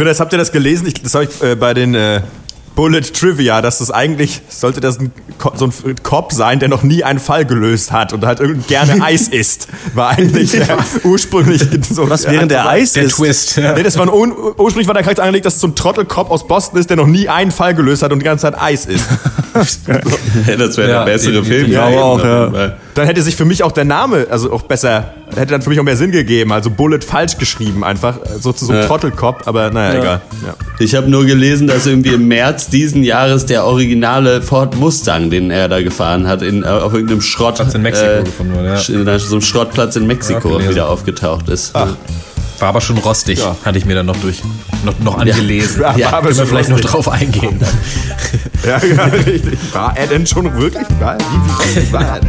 Das habt ihr das gelesen? Ich, das habe ich äh, bei den äh, Bullet Trivia, dass das eigentlich, sollte das ein, so ein Cop sein, der noch nie einen Fall gelöst hat und halt gerne Eis isst. War eigentlich der ursprünglich so. Was während der Eis der ist? Twist. Ja. Nee, das war ein, ursprünglich war der Charakter angelegt, dass es so ein Trottel-Cop aus Boston ist, der noch nie einen Fall gelöst hat und die ganze Zeit Eis isst. das wäre ja, der bessere Film. Ja, auch, ja. Dann hätte sich für mich auch der Name, also auch besser, hätte dann für mich auch mehr Sinn gegeben. Also Bullet falsch geschrieben einfach, so zu so einem ja. Trottelkopf, aber naja, egal. Ich habe nur gelesen, dass irgendwie im März diesen Jahres der originale Ford Mustang, den er da gefahren hat, in, auf irgendeinem Schrott. Platz in Mexiko äh, gefunden wurde, ja. In so einem Schrottplatz in Mexiko wieder aufgetaucht ist. Ach. War aber schon rostig, ja. hatte ich mir dann noch durch, noch, noch angelesen. Ja, ja können wir vielleicht rostig. noch drauf eingehen. Dann. Ja, ja, richtig. War er denn schon wirklich? War, wie, wie, war er?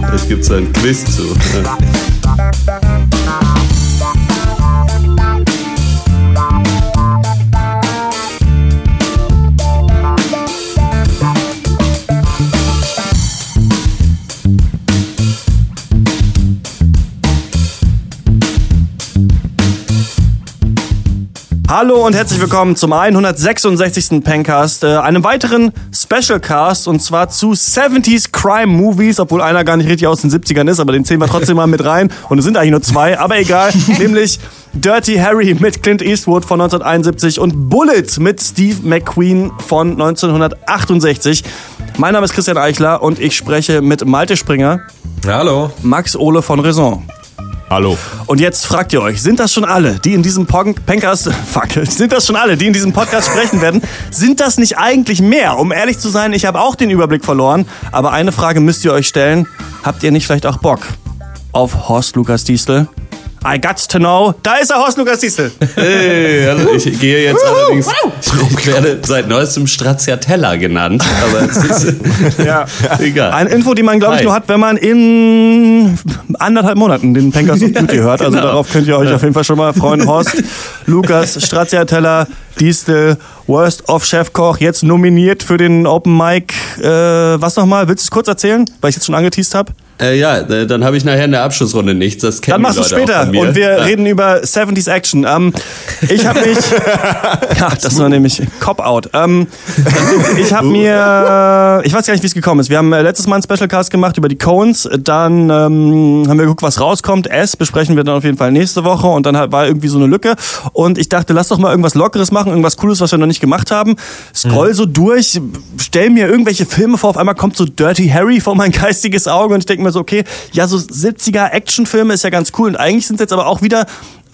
Da gibt es ein Quiz zu. Hallo und herzlich willkommen zum 166. Pencast, äh, einem weiteren Specialcast und zwar zu 70s Crime Movies, obwohl einer gar nicht richtig aus den 70ern ist, aber den zählen wir trotzdem mal mit rein und es sind eigentlich nur zwei, aber egal, nämlich Dirty Harry mit Clint Eastwood von 1971 und Bullet mit Steve McQueen von 1968. Mein Name ist Christian Eichler und ich spreche mit Malte Springer. Hallo. Max Ole von Raison. Hallo. Und jetzt fragt ihr euch, sind das schon alle, die in diesem Podcast, fuck, sind das schon alle, die in diesem Podcast sprechen werden? Sind das nicht eigentlich mehr? Um ehrlich zu sein, ich habe auch den Überblick verloren. Aber eine Frage müsst ihr euch stellen. Habt ihr nicht vielleicht auch Bock auf Horst Lukas Diesel? I got to know. Da ist er, Horst Lukas Diesel. Hey, also ich gehe jetzt allerdings. Ich werde seit neuestem Stracciatella genannt, aber es ist ja. egal. Eine Info, die man, glaube ich, nur hat, wenn man in anderthalb Monaten den Pankers of Beauty hört. Also genau. darauf könnt ihr euch auf jeden Fall schon mal freuen. Horst, Lukas, Stracciatella, Diesel, Worst of Chefkoch, jetzt nominiert für den Open Mic. Äh, was nochmal? Willst du es kurz erzählen, weil ich jetzt schon angeteased habe? Äh, ja, dann habe ich nachher in der Abschlussrunde nichts. Das kennen Dann machst du später und wir ja. reden über 70s Action. Ähm, ich habe mich, ja, das war nämlich Cop-Out. Ähm, ich habe mir, ich weiß gar nicht, wie es gekommen ist. Wir haben äh, letztes Mal einen Specialcast gemacht über die Cones. Dann ähm, haben wir geguckt, was rauskommt. S besprechen wir dann auf jeden Fall nächste Woche und dann war irgendwie so eine Lücke. Und ich dachte, lass doch mal irgendwas Lockeres machen, irgendwas Cooles, was wir noch nicht gemacht haben. Scroll mhm. so durch, stell mir irgendwelche Filme vor. Auf einmal kommt so Dirty Harry vor mein geistiges Auge und ich denke mir mir so, okay, ja, so 70er Actionfilme ist ja ganz cool. Und eigentlich sind es jetzt aber auch wieder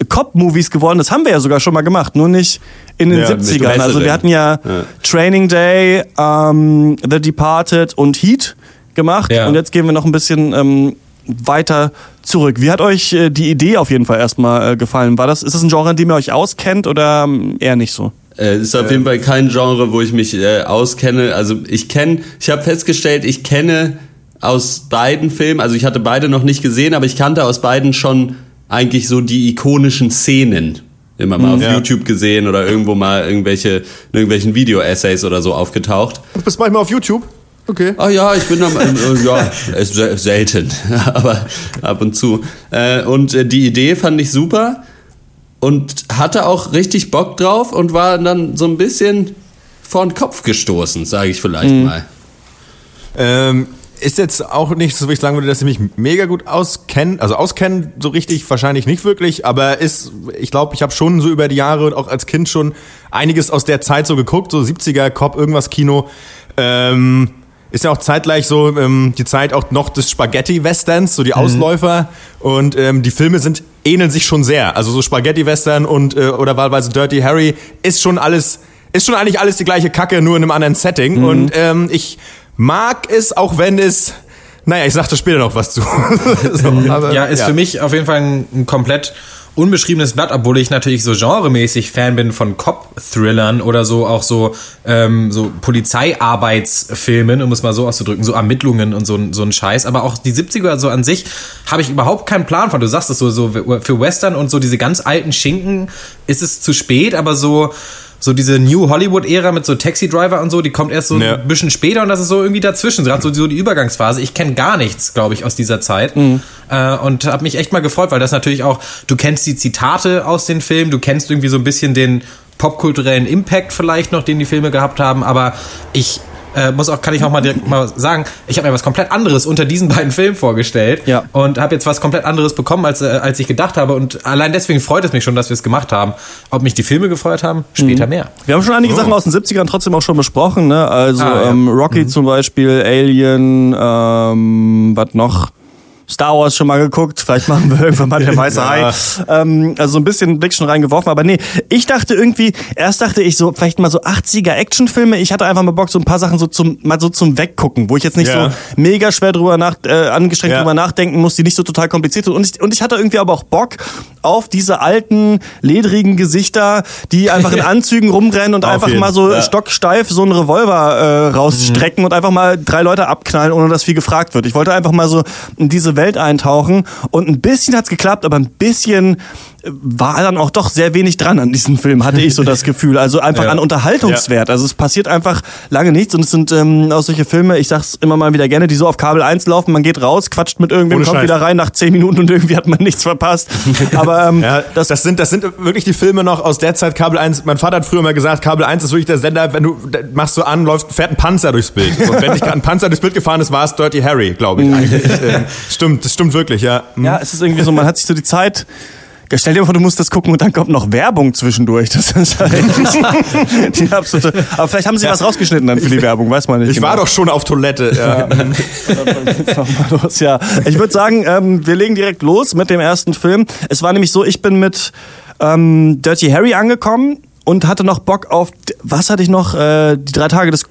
Cop-Movies geworden. Das haben wir ja sogar schon mal gemacht, nur nicht in den ja, 70ern. Also wir hatten ja, ja. Training Day, ähm, The Departed und Heat gemacht. Ja. Und jetzt gehen wir noch ein bisschen ähm, weiter zurück. Wie hat euch äh, die Idee auf jeden Fall erstmal äh, gefallen? War das, ist das ein Genre, in dem ihr euch auskennt oder ähm, eher nicht so? Äh, ist auf jeden Fall kein Genre, wo ich mich äh, auskenne. Also ich kenne, ich habe festgestellt, ich kenne aus beiden Filmen, also ich hatte beide noch nicht gesehen, aber ich kannte aus beiden schon eigentlich so die ikonischen Szenen. Immer mal mhm, auf ja. YouTube gesehen oder irgendwo mal irgendwelche, in irgendwelchen Video-Essays oder so aufgetaucht. Du bist manchmal auf YouTube? Okay. Ah ja, ich bin am, äh, ja, selten, aber ab und zu. Äh, und äh, die Idee fand ich super und hatte auch richtig Bock drauf und war dann so ein bisschen vor den Kopf gestoßen, sage ich vielleicht mhm. mal. Ähm, ist jetzt auch nicht so, wie ich sagen würde, dass ich mich mega gut auskenne. Also auskennen so richtig wahrscheinlich nicht wirklich, aber ist, ich glaube, ich habe schon so über die Jahre und auch als Kind schon einiges aus der Zeit so geguckt, so 70er, Cop, irgendwas Kino. Ähm, ist ja auch zeitgleich so ähm, die Zeit auch noch des Spaghetti-Westerns, so die mhm. Ausläufer. Und ähm, die Filme sind ähneln sich schon sehr. Also so Spaghetti-Western und äh, oder wahlweise Dirty Harry ist schon alles, ist schon eigentlich alles die gleiche Kacke, nur in einem anderen Setting. Mhm. Und ähm, ich mag es, auch wenn es naja, ich sagte später noch was zu. so, aber, ja, ist ja. für mich auf jeden Fall ein, ein, komplett unbeschriebenes Blatt, obwohl ich natürlich so genremäßig Fan bin von Cop-Thrillern oder so auch so, ähm, so Polizeiarbeitsfilmen, um es mal so auszudrücken, so Ermittlungen und so, so ein Scheiß. Aber auch die 70er so an sich habe ich überhaupt keinen Plan von. Du sagst es so, so für Western und so diese ganz alten Schinken ist es zu spät, aber so so diese New Hollywood-Ära mit so Taxi Driver und so, die kommt erst so ja. ein bisschen später und das ist so irgendwie dazwischen, gerade so, so die Übergangsphase. Ich kenne gar nichts, glaube ich, aus dieser Zeit mhm. äh, und habe mich echt mal gefreut, weil das natürlich auch, du kennst die Zitate aus den Filmen, du kennst irgendwie so ein bisschen den popkulturellen Impact vielleicht noch, den die Filme gehabt haben, aber ich äh, muss auch, kann ich auch mal direkt mal sagen, ich habe mir was komplett anderes unter diesen beiden Filmen vorgestellt ja. und habe jetzt was komplett anderes bekommen, als, äh, als ich gedacht habe. Und allein deswegen freut es mich schon, dass wir es gemacht haben. Ob mich die Filme gefreut haben, später mhm. mehr. Wir haben schon einige oh. Sachen aus den 70ern trotzdem auch schon besprochen, ne? Also ah, ja. ähm, Rocky mhm. zum Beispiel, Alien, ähm, was noch? Star Wars schon mal geguckt, vielleicht machen wir irgendwann mal der weiße ja. Hai. Ähm, also so ein bisschen Blick schon reingeworfen, aber nee, ich dachte irgendwie, erst dachte ich so, vielleicht mal so 80er Actionfilme. Ich hatte einfach mal Bock, so ein paar Sachen so zum, mal so zum Weggucken, wo ich jetzt nicht ja. so mega schwer drüber nach, äh, angestrengt ja. drüber nachdenken muss, die nicht so total kompliziert sind. Und ich, und ich hatte irgendwie aber auch Bock auf diese alten, ledrigen Gesichter, die einfach in Anzügen rumrennen und einfach jeden. mal so ja. stocksteif so einen Revolver äh, rausstrecken mhm. und einfach mal drei Leute abknallen, ohne dass viel gefragt wird. Ich wollte einfach mal so in diese Welt eintauchen. Und ein bisschen hat's geklappt, aber ein bisschen war dann auch doch sehr wenig dran an diesem Film, hatte ich so das Gefühl. Also einfach ja. an Unterhaltungswert. Also es passiert einfach lange nichts und es sind ähm, auch solche Filme, ich sag's immer mal wieder gerne, die so auf Kabel 1 laufen, man geht raus, quatscht mit irgendwem, Ohne kommt Scheiß. wieder rein nach 10 Minuten und irgendwie hat man nichts verpasst. Aber ähm, ja, das, das, sind, das sind wirklich die Filme noch aus der Zeit Kabel 1. Mein Vater hat früher mal gesagt, Kabel 1 ist wirklich der Sender, wenn du machst so an, läuft, fährt ein Panzer durchs Bild. Und wenn nicht gerade ein Panzer durchs Bild gefahren ist, war es Dirty Harry, glaube ich. eigentlich. Ähm, stimmt, das stimmt wirklich, ja. Ja, es ist irgendwie so, man hat sich so die Zeit Stell dir vor, du musst das gucken und dann kommt noch Werbung zwischendurch. Das ist halt die absolute. Aber vielleicht haben sie ja. was rausgeschnitten dann für die Werbung, weiß man nicht. Ich genau. war doch schon auf Toilette. Ja. ja. Ich würde sagen, ähm, wir legen direkt los mit dem ersten Film. Es war nämlich so, ich bin mit ähm, Dirty Harry angekommen und hatte noch Bock auf, was hatte ich noch? Äh, die drei Tage des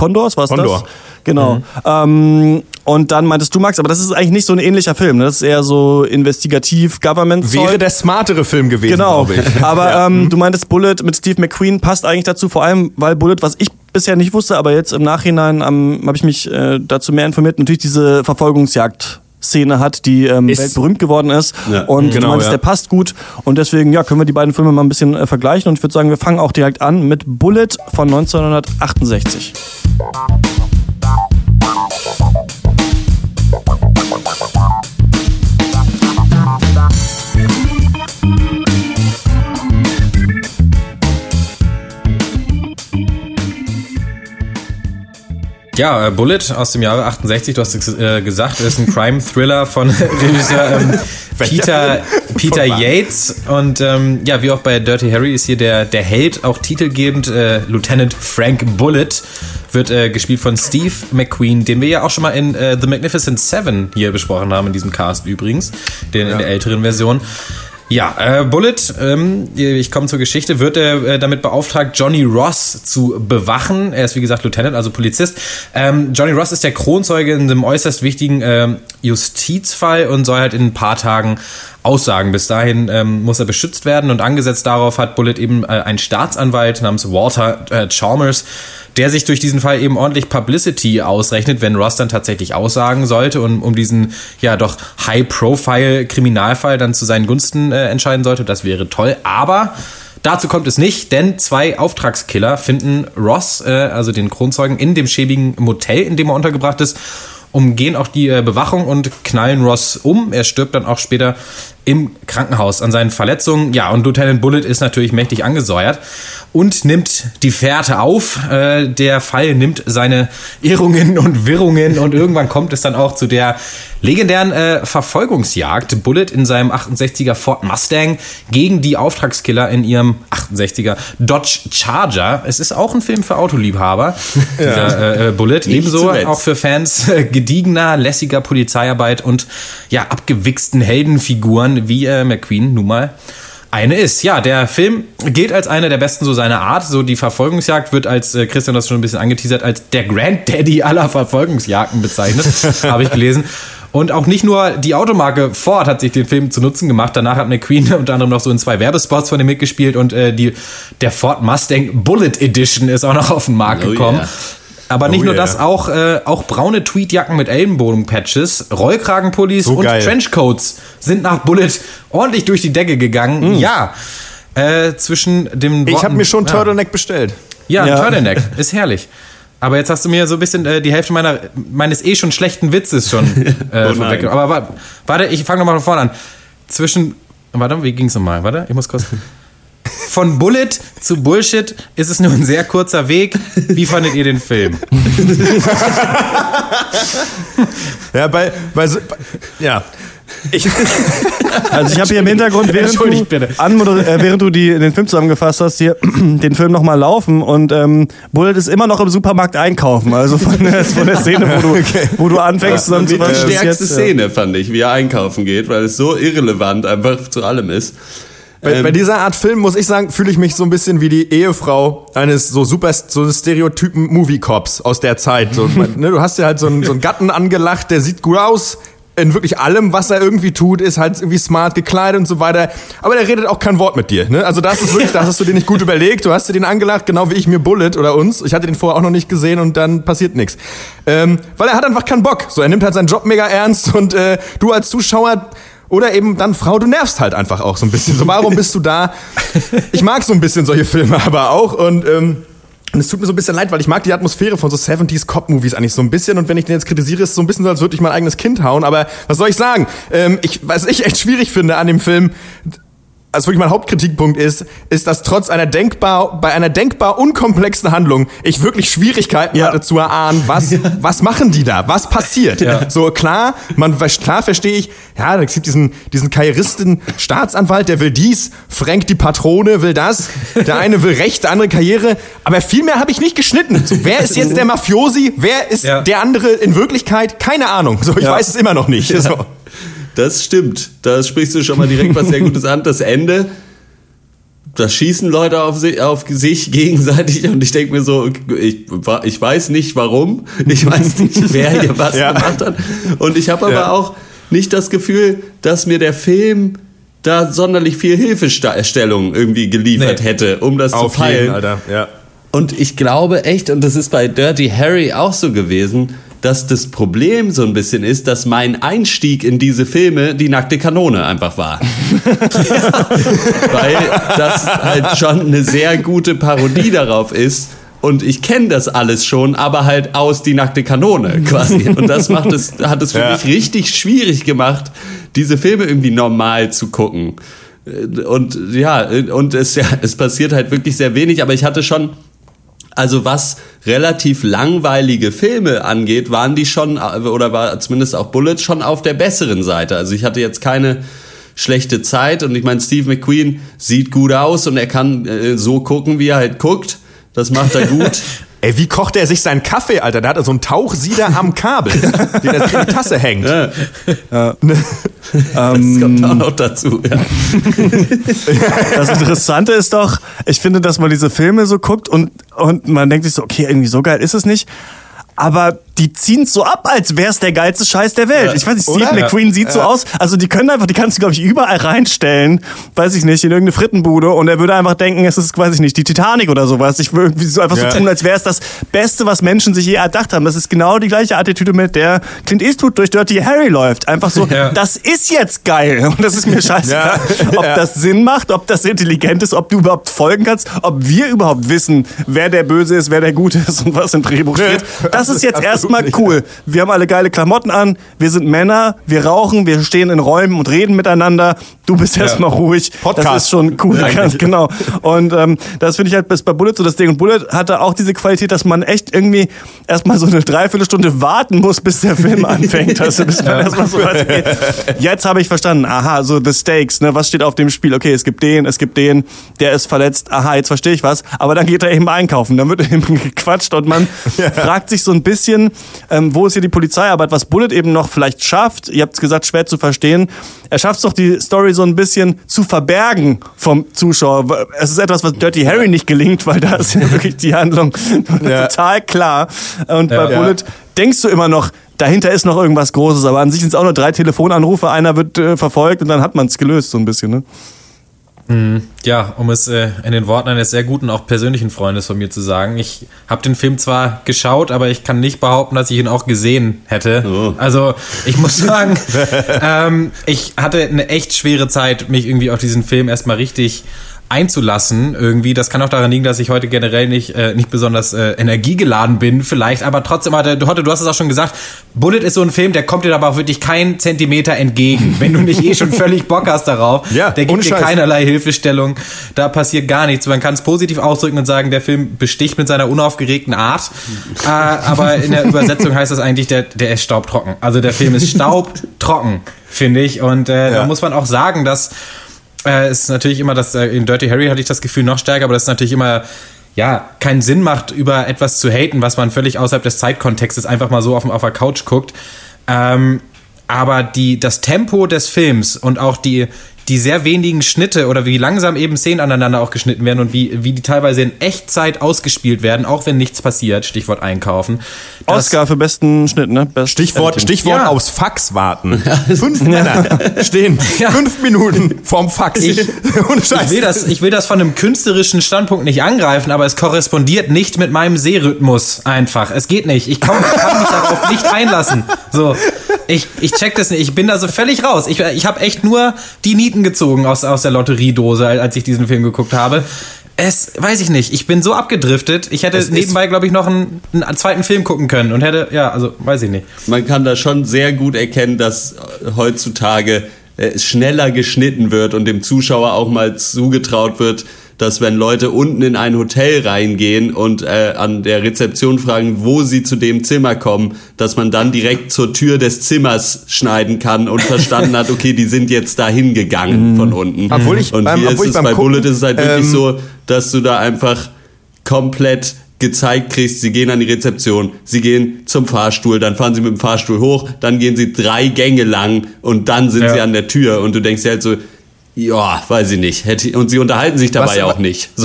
Kondors, was Kondor. das? Genau. Mhm. Ähm, und dann meintest du, Max, aber das ist eigentlich nicht so ein ähnlicher Film. Ne? Das ist eher so investigativ Government. Wäre der smartere Film gewesen, genau. ich. Aber ja. ähm, mhm. du meintest Bullet mit Steve McQueen passt eigentlich dazu, vor allem weil Bullet, was ich bisher nicht wusste, aber jetzt im Nachhinein ähm, habe ich mich äh, dazu mehr informiert, natürlich diese Verfolgungsjagd Szene hat, die ähm, weltberühmt geworden ist. Ja, und genau, du meinst, ja. der passt gut. Und deswegen ja, können wir die beiden Filme mal ein bisschen äh, vergleichen. Und ich würde sagen, wir fangen auch direkt an mit Bullet von 1968. Ja, äh, Bullet aus dem Jahre 68, du hast es äh, gesagt, ist ein Crime-Thriller von Regisseur ähm, Peter, Peter Yates. Und ähm, ja, wie auch bei Dirty Harry ist hier der, der Held, auch titelgebend, äh, Lieutenant Frank Bullet, wird äh, gespielt von Steve McQueen, den wir ja auch schon mal in äh, The Magnificent Seven hier besprochen haben, in diesem Cast übrigens, den ja. in der älteren Version. Ja, äh, Bullet, ähm, ich komme zur Geschichte, wird äh, damit beauftragt, Johnny Ross zu bewachen. Er ist wie gesagt Lieutenant, also Polizist. Ähm, Johnny Ross ist der Kronzeuge in einem äußerst wichtigen äh, Justizfall und soll halt in ein paar Tagen aussagen. Bis dahin ähm, muss er beschützt werden und angesetzt darauf hat Bullet eben äh, einen Staatsanwalt namens Walter äh, Chalmers der sich durch diesen Fall eben ordentlich Publicity ausrechnet, wenn Ross dann tatsächlich aussagen sollte und um diesen ja doch High-Profile-Kriminalfall dann zu seinen Gunsten äh, entscheiden sollte. Das wäre toll. Aber Dazu kommt es nicht, denn zwei Auftragskiller finden Ross, äh, also den Kronzeugen, in dem schäbigen Motel, in dem er untergebracht ist, umgehen auch die äh, Bewachung und knallen Ross um. Er stirbt dann auch später im Krankenhaus an seinen Verletzungen. Ja, und Lieutenant Bullet ist natürlich mächtig angesäuert und nimmt die Fährte auf. Äh, der Fall nimmt seine Irrungen und Wirrungen und irgendwann kommt es dann auch zu der legendären äh, Verfolgungsjagd. Bullet in seinem 68er Ford Mustang gegen die Auftragskiller in ihrem 68er Dodge Charger. Es ist auch ein Film für Autoliebhaber, ja. dieser äh, Bullet. Ebenso auch für Fans äh, gediegener, lässiger Polizeiarbeit und ja, abgewichsten Heldenfiguren wie äh, McQueen nun mal eine ist. Ja, der Film gilt als einer der besten so seiner Art. So die Verfolgungsjagd wird als, äh, Christian das schon ein bisschen angeteasert, als der Granddaddy aller Verfolgungsjagden bezeichnet, habe ich gelesen. Und auch nicht nur die Automarke Ford hat sich den Film zu Nutzen gemacht. Danach hat McQueen unter anderem noch so in zwei Werbespots von ihm mitgespielt und äh, die, der Ford Mustang Bullet Edition ist auch noch auf den Markt oh gekommen. Yeah. Aber nicht oh nur yeah. das, auch, äh, auch braune Tweetjacken mit Ellenbogenpatches, Rollkragenpullis so und geil. Trenchcoats sind nach Bullet ordentlich durch die Decke gegangen. Mm. Ja. Äh, zwischen dem Worten, Ich habe mir schon ja. Turtleneck bestellt. Ja, ja. Turtleneck. Ist herrlich. Aber jetzt hast du mir so ein bisschen äh, die Hälfte meiner, meines eh schon schlechten Witzes schon äh, oh. Aber warte, ich fange nochmal von vorne an. Zwischen. Warte, wie ging's nochmal? Warte, ich muss kurz. von Bullet zu Bullshit ist es nur ein sehr kurzer Weg. Wie fandet ihr den Film? ja, bei, bei, ja. Ich also ich habe hier im Hintergrund, während du, äh, während du die, den Film zusammengefasst hast, hier den Film nochmal laufen und ähm, Bullet ist immer noch im Supermarkt einkaufen. Also von der, von der Szene, wo du, okay. wo du anfängst ja. Die stärkste jetzt, Szene, ja. fand ich, wie er einkaufen geht, weil es so irrelevant einfach zu allem ist. Bei, ähm, bei, dieser Art Film muss ich sagen, fühle ich mich so ein bisschen wie die Ehefrau eines so super so Stereotypen Movie Cops aus der Zeit. So, ne, du hast ja halt so einen, so einen Gatten angelacht, der sieht gut aus, in wirklich allem, was er irgendwie tut, ist halt irgendwie smart gekleidet und so weiter. Aber der redet auch kein Wort mit dir. Ne? Also das ist wirklich, das hast du dir nicht gut überlegt. Du hast dir den angelacht, genau wie ich mir Bullet oder uns. Ich hatte den vorher auch noch nicht gesehen und dann passiert nichts. Ähm, weil er hat einfach keinen Bock. So, er nimmt halt seinen Job mega ernst und äh, du als Zuschauer oder eben dann Frau, du nervst halt einfach auch so ein bisschen. So, warum bist du da? Ich mag so ein bisschen solche Filme aber auch und ähm, und es tut mir so ein bisschen leid, weil ich mag die Atmosphäre von so 70s Cop-Movies eigentlich so ein bisschen. Und wenn ich den jetzt kritisiere, ist es so ein bisschen so, als würde ich mein eigenes Kind hauen. Aber was soll ich sagen? Ähm, ich, was ich echt schwierig finde an dem Film, also wirklich mein Hauptkritikpunkt ist, ist, dass trotz einer denkbar, bei einer denkbar unkomplexen Handlung ich wirklich Schwierigkeiten ja. hatte zu erahnen, was, ja. was machen die da? Was passiert? Ja. So klar, man, klar verstehe ich, ja, da gibt diesen, diesen Karrieristen Staatsanwalt, der will dies, Frank die Patrone will das, der eine will Recht, der andere Karriere, aber viel mehr habe ich nicht geschnitten. So, wer ist jetzt der Mafiosi? Wer ist der andere in Wirklichkeit? Keine Ahnung. So, ich weiß es immer noch nicht. So. Das stimmt. Da sprichst du schon mal direkt was sehr Gutes an. Das Ende, da schießen Leute auf sich, auf sich gegenseitig und ich denke mir so, ich, ich weiß nicht warum, ich weiß nicht, wer hier was ja. gemacht hat. Und ich habe aber ja. auch nicht das Gefühl, dass mir der Film da sonderlich viel Hilfestellung irgendwie geliefert nee. hätte, um das auf zu peilen. Jeden, Alter. Ja. Und ich glaube echt, und das ist bei Dirty Harry auch so gewesen, dass das Problem so ein bisschen ist, dass mein Einstieg in diese Filme die nackte Kanone einfach war. Weil das halt schon eine sehr gute Parodie darauf ist. Und ich kenne das alles schon, aber halt aus die nackte Kanone quasi. Und das macht es, hat es für ja. mich richtig schwierig gemacht, diese Filme irgendwie normal zu gucken. Und ja, und es, ja, es passiert halt wirklich sehr wenig, aber ich hatte schon also was relativ langweilige Filme angeht, waren die schon, oder war zumindest auch Bullet schon auf der besseren Seite. Also ich hatte jetzt keine schlechte Zeit und ich meine, Steve McQueen sieht gut aus und er kann äh, so gucken, wie er halt guckt. Das macht er gut. Ey, wie kocht er sich seinen Kaffee, Alter? Da hat er so einen Tauchsieder am Kabel, der in die Tasse hängt. Ja. Ja. das kommt auch noch dazu, ja. Das Interessante ist doch, ich finde, dass man diese Filme so guckt und, und man denkt sich so, okay, irgendwie so geil ist es nicht. Aber die ziehen so ab, als wäre es der geilste Scheiß der Welt. Ja. Ich weiß nicht, Steve McQueen ja. sieht ja. so aus. Also die können einfach, die kannst du, glaube ich, überall reinstellen, weiß ich nicht, in irgendeine Frittenbude und er würde einfach denken, es ist, weiß ich nicht, die Titanic oder sowas. Ich würde irgendwie so einfach so tun, als wäre es das Beste, was Menschen sich je erdacht haben. Das ist genau die gleiche Attitüde, mit der Clint Eastwood durch Dirty Harry läuft. Einfach so, das ist jetzt geil und das ist mir scheißegal, ob das Sinn macht, ob das intelligent ist, ob du überhaupt folgen kannst, ob wir überhaupt wissen, wer der Böse ist, wer der Gute ist und was im Drehbuch steht. Das ist jetzt erst erstmal cool. Wir haben alle geile Klamotten an, wir sind Männer, wir rauchen, wir stehen in Räumen und reden miteinander. Du bist ja. erstmal ruhig. Podcast. Das ist schon cool, ganz genau. Und ähm, das finde ich halt bis bei Bullet so das Ding. Und Bullet hatte auch diese Qualität, dass man echt irgendwie erstmal so eine Dreiviertelstunde warten muss, bis der Film anfängt. Also bis man erstmal so weiß, okay, jetzt habe ich verstanden, aha, so the stakes, ne, was steht auf dem Spiel? Okay, es gibt den, es gibt den, der ist verletzt, aha, jetzt verstehe ich was. Aber dann geht er eben einkaufen, dann wird eben gequatscht und man ja. fragt sich so ein bisschen, ähm, wo ist hier die Polizeiarbeit, was Bullet eben noch vielleicht schafft, ihr habt es gesagt, schwer zu verstehen, er schafft es doch, die Story so ein bisschen zu verbergen vom Zuschauer. Es ist etwas, was Dirty Harry nicht gelingt, weil da ist ja wirklich die Handlung ja. total klar. Und ja, bei Bullet denkst du immer noch, dahinter ist noch irgendwas Großes, aber an sich sind es auch nur drei Telefonanrufe, einer wird äh, verfolgt und dann hat man es gelöst, so ein bisschen, ne? Mhm. Ja, um es äh, in den Worten eines sehr guten, auch persönlichen Freundes von mir zu sagen, ich habe den Film zwar geschaut, aber ich kann nicht behaupten, dass ich ihn auch gesehen hätte. Oh. Also ich muss sagen, ähm, ich hatte eine echt schwere Zeit, mich irgendwie auf diesen Film erstmal richtig einzulassen irgendwie. Das kann auch daran liegen, dass ich heute generell nicht, äh, nicht besonders äh, energiegeladen bin vielleicht, aber trotzdem, du, du hast es auch schon gesagt, Bullet ist so ein Film, der kommt dir aber auch wirklich keinen Zentimeter entgegen, wenn du nicht eh schon völlig Bock hast darauf. Ja, der gibt dir keinerlei Hilfestellung, da passiert gar nichts. Man kann es positiv ausdrücken und sagen, der Film besticht mit seiner unaufgeregten Art, äh, aber in der Übersetzung heißt das eigentlich, der, der ist staubtrocken. Also der Film ist staubtrocken, finde ich und äh, ja. da muss man auch sagen, dass äh, ist natürlich immer das, äh, in Dirty Harry hatte ich das Gefühl noch stärker, aber das ist natürlich immer, ja, keinen Sinn macht, über etwas zu haten, was man völlig außerhalb des Zeitkontextes einfach mal so auf, auf der Couch guckt. Ähm, aber die, das Tempo des Films und auch die, die sehr wenigen Schnitte oder wie langsam eben Szenen aneinander auch geschnitten werden und wie, wie die teilweise in Echtzeit ausgespielt werden, auch wenn nichts passiert, Stichwort einkaufen. Oscar für besten Schnitt, ne? Best Stichwort, Stichwort ja. aufs Fax warten. Fünf Männer stehen ja. fünf Minuten vorm Fax. Ich, ich, will das, ich will das von einem künstlerischen Standpunkt nicht angreifen, aber es korrespondiert nicht mit meinem Sehrhythmus einfach. Es geht nicht. Ich kann, kann mich darauf nicht einlassen. So, ich, ich check das nicht. Ich bin da so völlig raus. Ich, ich habe echt nur die Nieten gezogen aus, aus der Lotteriedose, als ich diesen Film geguckt habe. Es, weiß ich nicht. Ich bin so abgedriftet. Ich hätte es nebenbei, glaube ich, noch einen, einen, zweiten Film gucken können und hätte, ja, also, weiß ich nicht. Man kann da schon sehr gut erkennen, dass heutzutage äh, schneller geschnitten wird und dem Zuschauer auch mal zugetraut wird, dass wenn Leute unten in ein Hotel reingehen und äh, an der Rezeption fragen, wo sie zu dem Zimmer kommen, dass man dann direkt zur Tür des Zimmers schneiden kann und verstanden hat, okay, die sind jetzt dahin gegangen mhm. von unten. Obwohl ich, und hier ist es bei Bullet ist es halt ähm, wirklich so, dass du da einfach komplett gezeigt kriegst, sie gehen an die Rezeption, sie gehen zum Fahrstuhl, dann fahren sie mit dem Fahrstuhl hoch, dann gehen sie drei Gänge lang und dann sind ja. sie an der Tür und du denkst dir halt so, ja, weiß ich nicht. Hätte, und sie unterhalten sich dabei ja auch nicht.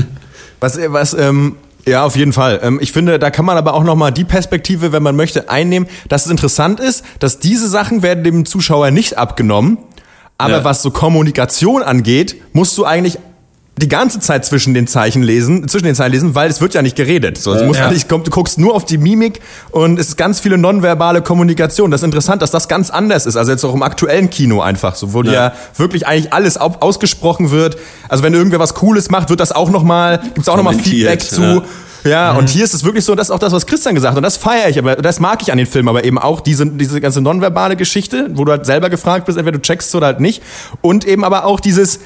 was, was, ähm, ja, auf jeden Fall. Ähm, ich finde, da kann man aber auch nochmal die Perspektive, wenn man möchte, einnehmen, dass es interessant ist, dass diese Sachen werden dem Zuschauer nicht abgenommen. Aber ja. was so Kommunikation angeht, musst du eigentlich die ganze Zeit zwischen den Zeichen lesen, zwischen den Zeilen lesen, weil es wird ja nicht geredet. So, es muss ja. nicht, du guckst nur auf die Mimik und es ist ganz viele nonverbale Kommunikation. Das ist interessant, dass das ganz anders ist. Also jetzt auch im aktuellen Kino einfach so, wo ja, ja wirklich eigentlich alles ausgesprochen wird. Also wenn irgendwer was Cooles macht, wird das auch nochmal, gibt's auch nochmal Feedback zu. Ja. Ja, mhm. und hier ist es wirklich so, das ist auch das, was Christian gesagt hat. Und das feiere ich, aber das mag ich an den Filmen, aber eben auch diese, diese ganze nonverbale Geschichte, wo du halt selber gefragt bist, entweder du checkst oder halt nicht. Und eben aber auch dieses,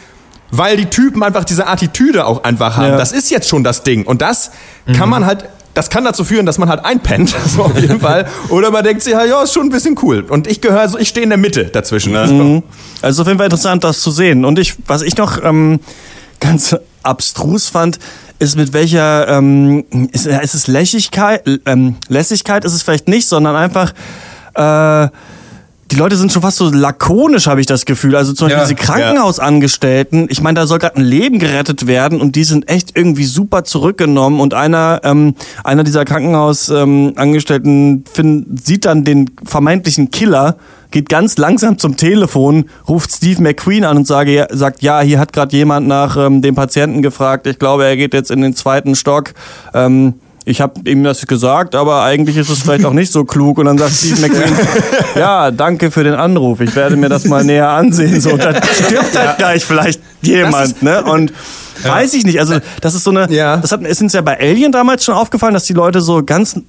weil die Typen einfach diese Attitüde auch einfach haben. Ja. Das ist jetzt schon das Ding. Und das mhm. kann man halt das kann dazu führen, dass man halt einpennt, so auf jeden Fall. Oder man denkt sich, ja, ist schon ein bisschen cool. Und ich gehöre so, ich stehe in der Mitte dazwischen. Ne? Mhm. Also auf jeden Fall interessant, das zu sehen. Und ich, was ich noch ähm, ganz abstrus fand, ist mit welcher, ähm, ist, ist es Lässigkeit, ähm, Lässigkeit ist es vielleicht nicht, sondern einfach, äh, die Leute sind schon fast so lakonisch, habe ich das Gefühl. Also zum Beispiel ja, diese Krankenhausangestellten, ich meine, da soll gerade ein Leben gerettet werden und die sind echt irgendwie super zurückgenommen und einer, ähm, einer dieser Krankenhausangestellten ähm, sieht dann den vermeintlichen Killer, geht ganz langsam zum Telefon, ruft Steve McQueen an und sage, sagt, ja, hier hat gerade jemand nach ähm, dem Patienten gefragt. Ich glaube, er geht jetzt in den zweiten Stock. Ähm, ich habe ihm das gesagt, aber eigentlich ist es vielleicht auch nicht so klug. Und dann sagt Steve McQueen, ja, danke für den Anruf. Ich werde mir das mal näher ansehen. So, dann stirbt halt gleich vielleicht jemand, ne? Und ja. weiß ich nicht. Also das ist so eine. Ja. Das hat, ist uns ja bei Alien damals schon aufgefallen, dass die Leute so ganz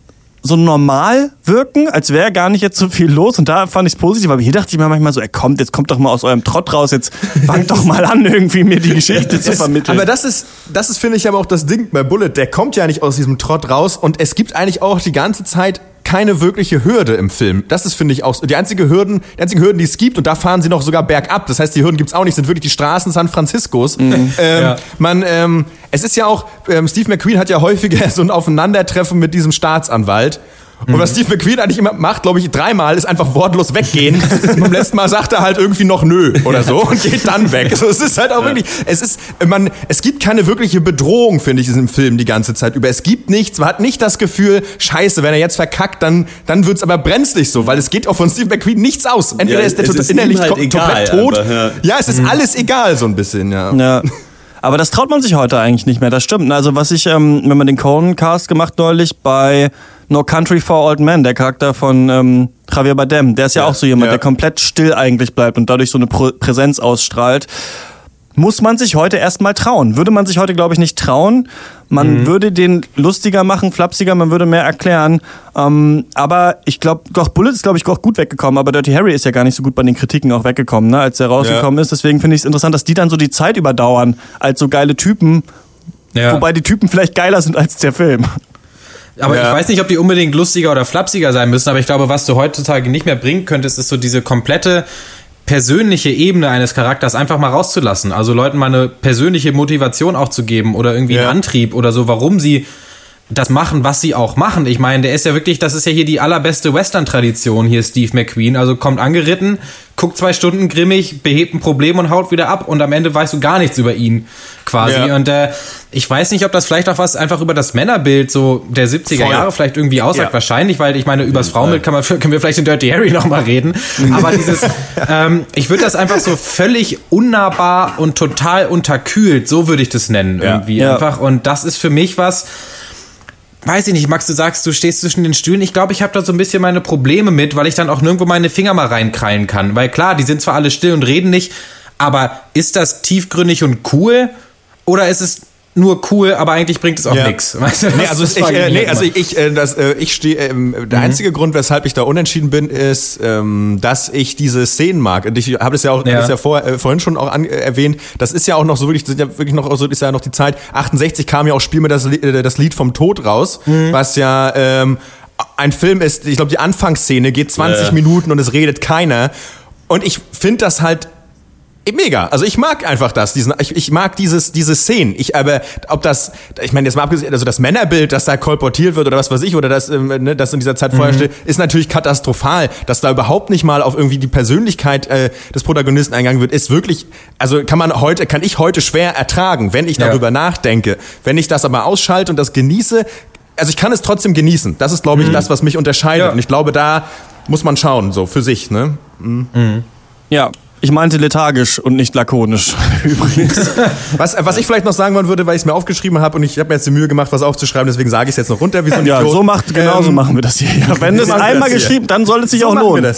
so normal wirken, als wäre gar nicht jetzt so viel los. Und da fand ich es positiv. Aber hier dachte ich mir manchmal so, er kommt, jetzt kommt doch mal aus eurem Trott raus, jetzt fangt doch mal an, irgendwie mir die Geschichte zu vermitteln. Aber das ist, das ist, finde ich, aber auch das Ding bei Bullet. Der kommt ja nicht aus diesem Trott raus. Und es gibt eigentlich auch die ganze Zeit keine wirkliche Hürde im Film. Das ist, finde ich, auch die einzige Hürden, die einzigen Hürden, die es gibt, und da fahren sie noch sogar bergab. Das heißt, die Hürden gibt's auch nicht, sind wirklich die Straßen San Franciscos. Mhm. Ähm, ja. Man, ähm, es ist ja auch, ähm, Steve McQueen hat ja häufiger so ein Aufeinandertreffen mit diesem Staatsanwalt. Und was Steve McQueen eigentlich immer macht, glaube ich, dreimal, ist einfach wortlos weggehen. und beim letzten Mal sagt er halt irgendwie noch nö oder so und geht dann weg. Also es ist halt auch wirklich, es ist, man, es gibt keine wirkliche Bedrohung, finde ich, in diesem Film die ganze Zeit über. Es gibt nichts, man hat nicht das Gefühl, scheiße, wenn er jetzt verkackt, dann, dann wird's aber brenzlig so, weil es geht auch von Steve McQueen nichts aus. Entweder ja, ist der ist innerlich halt egal, komplett tot. Aber, ja. ja. es ist mhm. alles egal, so ein bisschen, ja. Ja. Aber das traut man sich heute eigentlich nicht mehr, das stimmt. Also was ich, ähm, wenn man den Conan-Cast gemacht neulich bei No Country for Old Men, der Charakter von ähm, Javier Bardem. Der ist ja, ja auch so jemand, ja. der komplett still eigentlich bleibt und dadurch so eine Präsenz ausstrahlt. muss man sich heute erstmal trauen. Würde man sich heute, glaube ich, nicht trauen. Man mhm. würde den lustiger machen, flapsiger, man würde mehr erklären. Ähm, aber ich glaube, doch Bullet ist, glaube ich, auch gut weggekommen. Aber Dirty Harry ist ja gar nicht so gut bei den Kritiken auch weggekommen, ne, als er rausgekommen ja. ist. Deswegen finde ich es interessant, dass die dann so die Zeit überdauern als so geile Typen. Wobei die Typen vielleicht geiler sind als der Film. Aber ja. ich weiß nicht, ob die unbedingt lustiger oder flapsiger sein müssen, aber ich glaube, was du heutzutage nicht mehr bringen könntest, ist so diese komplette persönliche Ebene eines Charakters einfach mal rauszulassen. Also Leuten mal eine persönliche Motivation auch zu geben oder irgendwie ja. einen Antrieb oder so, warum sie das machen, was sie auch machen. Ich meine, der ist ja wirklich, das ist ja hier die allerbeste Western-Tradition hier, Steve McQueen. Also kommt angeritten, guckt zwei Stunden grimmig, behebt ein Problem und haut wieder ab und am Ende weißt du gar nichts über ihn quasi. Ja. Und äh, ich weiß nicht, ob das vielleicht auch was einfach über das Männerbild so der 70er Voll. Jahre vielleicht irgendwie aussagt. Ja. Wahrscheinlich, weil ich meine, übers Frauenbild kann man, können wir vielleicht in Dirty Harry nochmal reden. Aber dieses, ähm, ich würde das einfach so völlig unnahbar und total unterkühlt, so würde ich das nennen ja. irgendwie einfach. Und das ist für mich was, weiß ich nicht, Max, du sagst, du stehst zwischen den Stühlen. Ich glaube, ich habe da so ein bisschen meine Probleme mit, weil ich dann auch nirgendwo meine Finger mal reinkrallen kann. Weil klar, die sind zwar alle still und reden nicht, aber ist das tiefgründig und cool? Oder ist es nur cool, aber eigentlich bringt es auch ja. nichts. Weißt du, nee, also ich, äh, nee, also ich, äh, das, äh, ich stehe, ähm, der mhm. einzige Grund, weshalb ich da unentschieden bin, ist, ähm, dass ich diese Szenen mag. Und ich habe es ja auch, ja. Das ja vor, äh, vorhin schon auch an, äh, erwähnt. Das ist ja auch noch so wirklich, sind ja wirklich noch so ist ja noch die Zeit. 68 kam ja auch Spiel mir das, äh, das Lied vom Tod raus, mhm. was ja ähm, ein Film ist. Ich glaube, die Anfangsszene geht 20 Minuten und es redet keiner. Und ich finde das halt Mega. Also ich mag einfach das. Diesen, ich, ich mag dieses, diese Szenen. Ich aber, ob das, ich meine, jetzt mal abgesehen, also das Männerbild, das da kolportiert wird oder was weiß ich, oder das, ähm, ne, das in dieser Zeit mhm. vorher steht, ist natürlich katastrophal. Dass da überhaupt nicht mal auf irgendwie die Persönlichkeit äh, des Protagonisten eingegangen wird, ist wirklich, also kann man heute, kann ich heute schwer ertragen, wenn ich darüber ja. nachdenke. Wenn ich das aber ausschalte und das genieße, also ich kann es trotzdem genießen. Das ist, glaube ich, mhm. das, was mich unterscheidet. Ja. Und ich glaube, da muss man schauen, so für sich, ne? Mhm. Mhm. Ja, ich meinte lethargisch und nicht lakonisch, übrigens. was, was ich vielleicht noch sagen wollen würde, weil ich es mir aufgeschrieben habe und ich habe mir jetzt die Mühe gemacht, was aufzuschreiben, deswegen sage ich es jetzt noch runter. Wie so ein ja, Idiot. so macht, genau ähm, so machen wir das hier. Ja, wenn es einmal geschrieben, dann soll es sich so auch lohnen.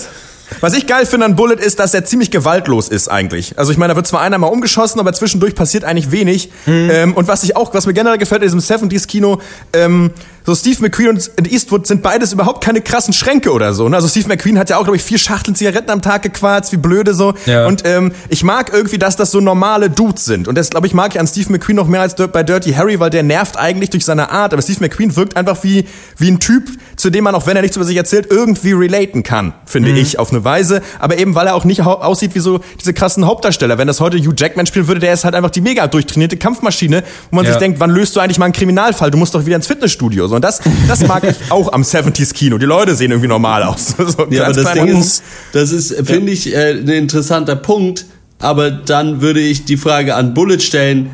Was ich geil finde an Bullet ist, dass er ziemlich gewaltlos ist eigentlich. Also ich meine, da wird zwar einer mal umgeschossen, aber zwischendurch passiert eigentlich wenig. Mhm. Ähm, und was ich auch, was mir generell gefällt in diesem 70s-Kino, ähm, so Steve McQueen und Eastwood sind beides überhaupt keine krassen Schränke oder so. Ne? Also Steve McQueen hat ja auch, glaube ich, vier Schachteln Zigaretten am Tag gequarzt, wie blöde so. Ja. Und ähm, ich mag irgendwie, dass das so normale Dudes sind. Und das, glaube ich, mag ich an Steve McQueen noch mehr als bei Dirty Harry, weil der nervt eigentlich durch seine Art. Aber Steve McQueen wirkt einfach wie, wie ein Typ, zu dem man, auch wenn er nichts über sich erzählt, irgendwie relaten kann, finde mhm. ich, auf eine Weise. Aber eben, weil er auch nicht aussieht wie so diese krassen Hauptdarsteller. Wenn das heute Hugh Jackman spielen würde, der ist halt einfach die mega durchtrainierte Kampfmaschine, wo man ja. sich denkt, wann löst du eigentlich mal einen Kriminalfall? Du musst doch wieder ins Fitnessstudio. So, und das, das mag ich auch am 70s Kino. Die Leute sehen irgendwie normal aus. so ja, aber das Ding ist, das ist, finde ich, äh, ein interessanter Punkt. Aber dann würde ich die Frage an Bullet stellen,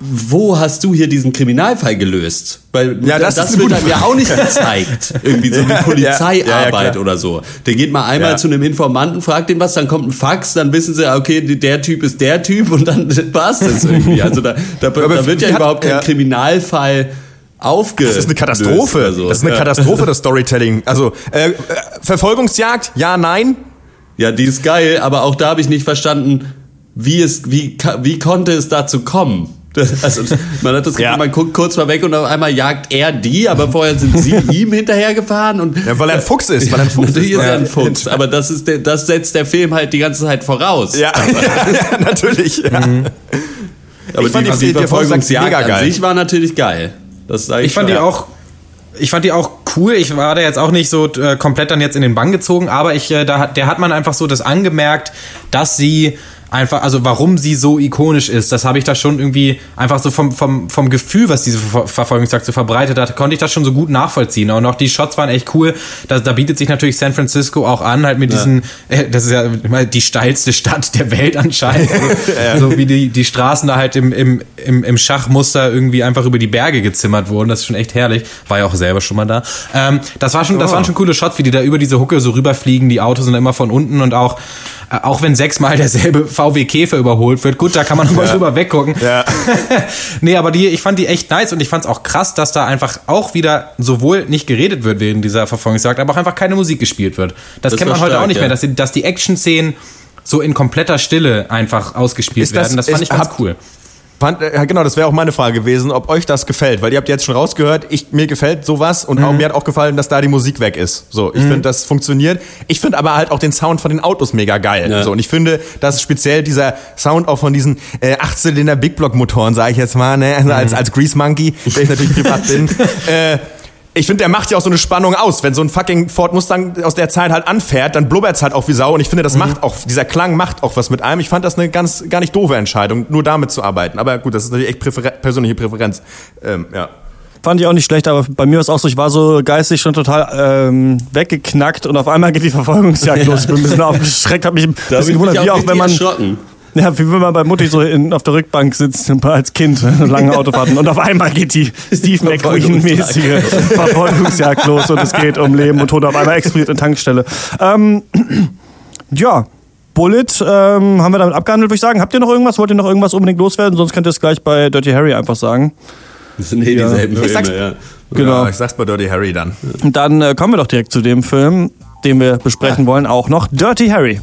wo hast du hier diesen Kriminalfall gelöst? Weil ja, das, das wird dann ja auch nicht gezeigt. Irgendwie so wie Polizeiarbeit ja, ja, oder so. Der geht mal einmal zu einem Informanten, fragt ihn was, dann kommt ein Fax, dann wissen sie, okay, der Typ ist der Typ und dann war's das irgendwie. Also da, da, da wird ja überhaupt kein Kriminalfall aufge. Das ist eine Katastrophe. So. Das ist eine Katastrophe, das Storytelling. Also äh, Verfolgungsjagd, ja, nein. Ja, die ist geil, aber auch da habe ich nicht verstanden, wie es, wie, wie konnte es dazu kommen? Also, man hat das Gefühl, ja. man guckt kurz mal weg und auf einmal jagt er die, aber vorher sind sie ihm hinterhergefahren und. Ja, weil er ein Fuchs ist, weil er ein Fuchs natürlich ist. ist er ein Fuchs, aber das ist der, das setzt der Film halt die ganze Zeit voraus. Ja, ja natürlich. Ja. Mhm. Aber ich die, die, die Verfolgungsjagd an sich war natürlich geil. Das ich, ich fand die auch ich fand die auch cool. Ich war da jetzt auch nicht so äh, komplett dann jetzt in den Bann gezogen, aber ich, äh, da, der hat man einfach so das angemerkt, dass sie einfach, also warum sie so ikonisch ist, das habe ich da schon irgendwie einfach so vom, vom, vom Gefühl, was diese Ver Verfolgungsjagd so verbreitet hat, konnte ich das schon so gut nachvollziehen. Und auch die Shots waren echt cool. Da, da bietet sich natürlich San Francisco auch an, halt mit ja. diesen, äh, das ist ja die steilste Stadt der Welt anscheinend. ja. So wie die, die Straßen da halt im, im, im, im Schachmuster irgendwie einfach über die Berge gezimmert wurden. Das ist schon echt herrlich. War ja auch selber schon mal da. Ähm, das war schon, das oh. waren schon coole Shots, wie die da über diese Hucke so rüberfliegen. Die Autos sind immer von unten und auch auch wenn sechsmal derselbe VW Käfer überholt wird, gut, da kann man nochmal ja. drüber weggucken. Ja. nee, aber die, ich fand die echt nice und ich fand es auch krass, dass da einfach auch wieder sowohl nicht geredet wird während dieser Verfolgungsjagd, aber auch einfach keine Musik gespielt wird. Das, das kennt man heute stark, auch nicht ja. mehr, dass die, dass die Action-Szenen so in kompletter Stille einfach ausgespielt das- werden. Das fand ist- ich ganz habt- cool. Fand, äh, genau, das wäre auch meine Frage gewesen, ob euch das gefällt, weil ihr habt jetzt schon rausgehört, ich, mir gefällt sowas und Mhm. auch, mir hat auch gefallen, dass da die Musik weg ist. So, ich finde, das funktioniert. Ich finde aber halt auch den Sound von den Autos mega geil. Ja. So, und ich finde, dass speziell dieser Sound auch von diesen äh, Achtzylinder Big Block Motoren, sage ich jetzt mal, ne, also Mhm. als als Grease Monkey, der ich natürlich privat bin. Äh, ich finde, der macht ja auch so eine Spannung aus. Wenn so ein fucking Ford Mustang aus der Zeit halt anfährt, dann blubbert's halt auch wie Sau. Und ich finde, Mhm. das macht auch, dieser Klang macht auch was mit einem. Ich fand das eine ganz, gar nicht doofe Entscheidung, nur damit zu arbeiten. Aber gut, das ist natürlich echt Präfer persönliche Präferenz. Ähm, ja. Fand ich auch nicht schlecht, aber bei mir war es auch so, ich war so geistig schon total ähm, weggeknackt und auf einmal geht die Verfolgungsjagd los. Ich bin ein bisschen aufgeschreckt, hab mich ein bisschen gewundert, wie auch wenn man. Ja, wie wenn man bei Mutti so in, auf der Rückbank sitzt als Kind, lange Autofahrten und auf einmal geht die Steve McQueen-mäßige Verfolgungsjagd los und es geht um Leben und Tod. Auf einmal explodiert eine Tankstelle. Ähm, ja. Bullet ähm, haben wir damit abgehandelt, würde ich sagen. Habt ihr noch irgendwas? Wollt ihr noch irgendwas unbedingt loswerden? Sonst könnt ihr es gleich bei Dirty Harry einfach sagen. Das sind eh dieselben Ich sag's- Filme, ja. Genau. Ja, ich sag's bei Dirty Harry dann. Dann äh, kommen wir doch direkt zu dem Film, den wir besprechen wollen, auch noch Dirty Harry.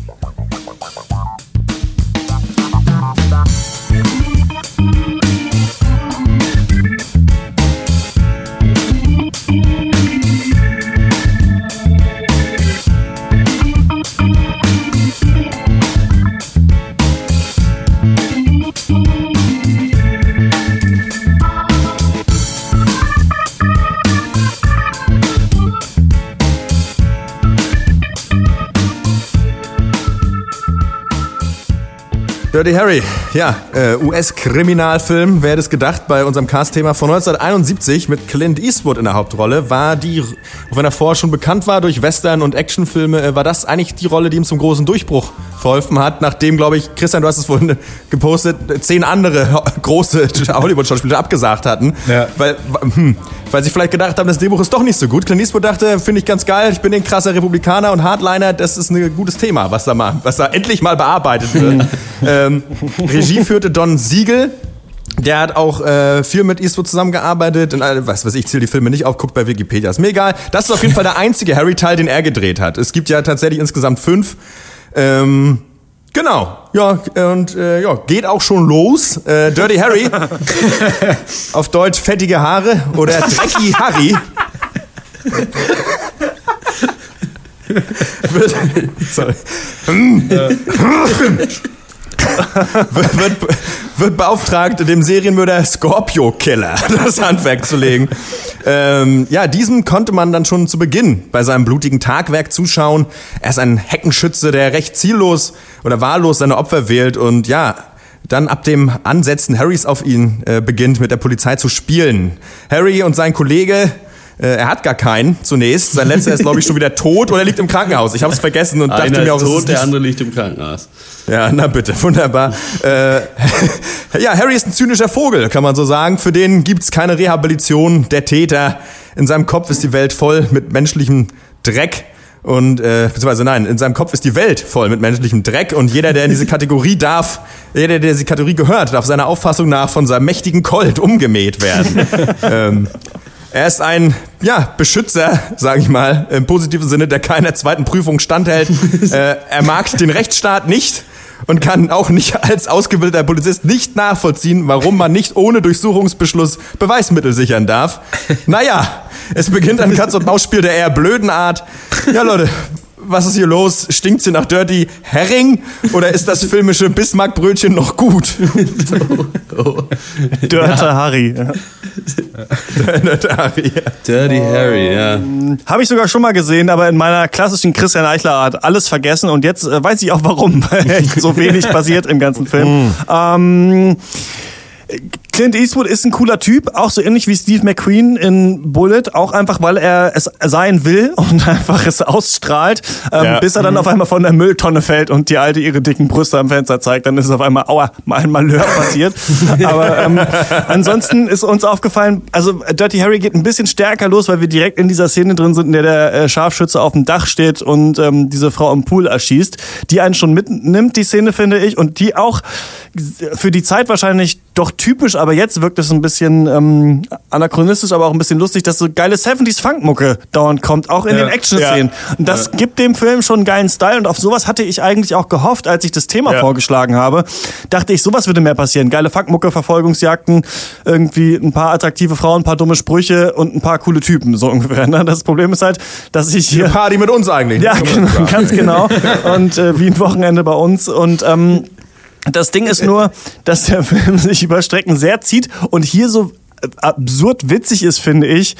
Dirty Harry, ja, äh, US-Kriminalfilm, wer hätte es gedacht, bei unserem Cast-Thema von 1971 mit Clint Eastwood in der Hauptrolle, war die, auch wenn er vorher schon bekannt war durch Western- und Actionfilme, äh, war das eigentlich die Rolle, die ihm zum großen Durchbruch verholfen hat, nachdem, glaube ich, Christian, du hast es vorhin gepostet, zehn andere große Hollywood-Schauspieler abgesagt hatten, Ja. weil, hm, weil sie vielleicht gedacht haben, das Drehbuch ist doch nicht so gut. Clint Eastwood dachte, finde ich ganz geil, ich bin ein krasser Republikaner und Hardliner, das ist ein gutes Thema, was da mal, was da endlich mal bearbeitet wird. ähm, Regie führte Don Siegel. Der hat auch äh, viel mit Eastwood zusammengearbeitet. Und, äh, was weiß ich, zähle die Filme nicht auf, guckt bei Wikipedia, ist mir egal. Das ist auf jeden Fall der einzige Harry-Teil, den er gedreht hat. Es gibt ja tatsächlich insgesamt fünf. Ähm, genau, ja, und äh, ja, geht auch schon los. Äh, Dirty Harry, auf Deutsch fettige Haare oder Drecky Harry. sorry. wird, wird, beauftragt, dem Serienmörder Scorpio Killer das Handwerk zu legen. Ähm, ja, diesem konnte man dann schon zu Beginn bei seinem blutigen Tagwerk zuschauen. Er ist ein Heckenschütze, der recht ziellos oder wahllos seine Opfer wählt und ja, dann ab dem Ansetzen Harrys auf ihn äh, beginnt, mit der Polizei zu spielen. Harry und sein Kollege äh, er hat gar keinen zunächst. Sein letzter ist, glaube ich, schon wieder tot oder er liegt im Krankenhaus. Ich habe es vergessen und dachte Einer mir auch, ist es tot, ist der andere liegt im Krankenhaus. ja, na bitte, wunderbar. äh, ja, Harry ist ein zynischer Vogel, kann man so sagen. Für den gibt's keine Rehabilitation. Der Täter, in seinem Kopf ist die Welt voll mit menschlichem Dreck. Und, äh, beziehungsweise nein, in seinem Kopf ist die Welt voll mit menschlichem Dreck und jeder, der in diese Kategorie darf, jeder, der diese Kategorie gehört, darf seiner Auffassung nach von seinem mächtigen Colt umgemäht werden. ähm, er ist ein, ja, Beschützer, sage ich mal, im positiven Sinne, der keiner zweiten Prüfung standhält. äh, er mag den Rechtsstaat nicht und kann auch nicht als ausgebildeter Polizist nicht nachvollziehen, warum man nicht ohne Durchsuchungsbeschluss Beweismittel sichern darf. Naja, es beginnt ein Katz-und-Maus-Spiel der eher blöden Art. Ja, Leute, was ist hier los? Stinkt's hier nach Dirty Herring? Oder ist das filmische Bismarckbrötchen noch gut? Dörter Harry. Ja. Dirty Harry, ja. Habe ich sogar schon mal gesehen, aber in meiner klassischen Christian Eichler Art alles vergessen und jetzt äh, weiß ich auch warum, weil so wenig passiert im ganzen Film. Ähm, Clint Eastwood ist ein cooler Typ, auch so ähnlich wie Steve McQueen in Bullet, auch einfach, weil er es sein will und einfach es ausstrahlt, ähm, Ja. bis er dann auf einmal von der Mülltonne fällt und die Alte ihre dicken Brüste am Fenster zeigt, dann ist es auf einmal, aua, mal ein Malheur passiert. Aber ähm, ansonsten ist uns aufgefallen, also Dirty Harry geht ein bisschen stärker los, weil wir direkt in dieser Szene drin sind, in der der äh, Scharfschütze auf dem Dach steht und ähm, diese Frau im Pool erschießt, die einen schon mitnimmt, die Szene finde ich, und die auch für die Zeit wahrscheinlich doch typisch, aber jetzt wirkt es ein bisschen ähm, anachronistisch, aber auch ein bisschen lustig, dass so geile 70s Funkmucke dauernd kommt, auch in ja. den Action-Szenen. Ja. Und das ja. gibt dem Film schon einen geilen Style und auf sowas hatte ich eigentlich auch gehofft, als ich das Thema vorgeschlagen habe. Dachte ich, sowas würde mehr passieren. Geile Funkmucke, Verfolgungsjagden, irgendwie ein paar attraktive Frauen, ein paar dumme Sprüche und ein paar coole Typen, so ungefähr. Ne? Das Problem ist halt, dass ich hier... Eine Party mit uns eigentlich. Ja, genau, ganz genau. Und äh, wie ein Wochenende bei uns und ähm, das Ding ist nur, dass der Film sich über Strecken sehr zieht und hier so absurd witzig ist, finde ich,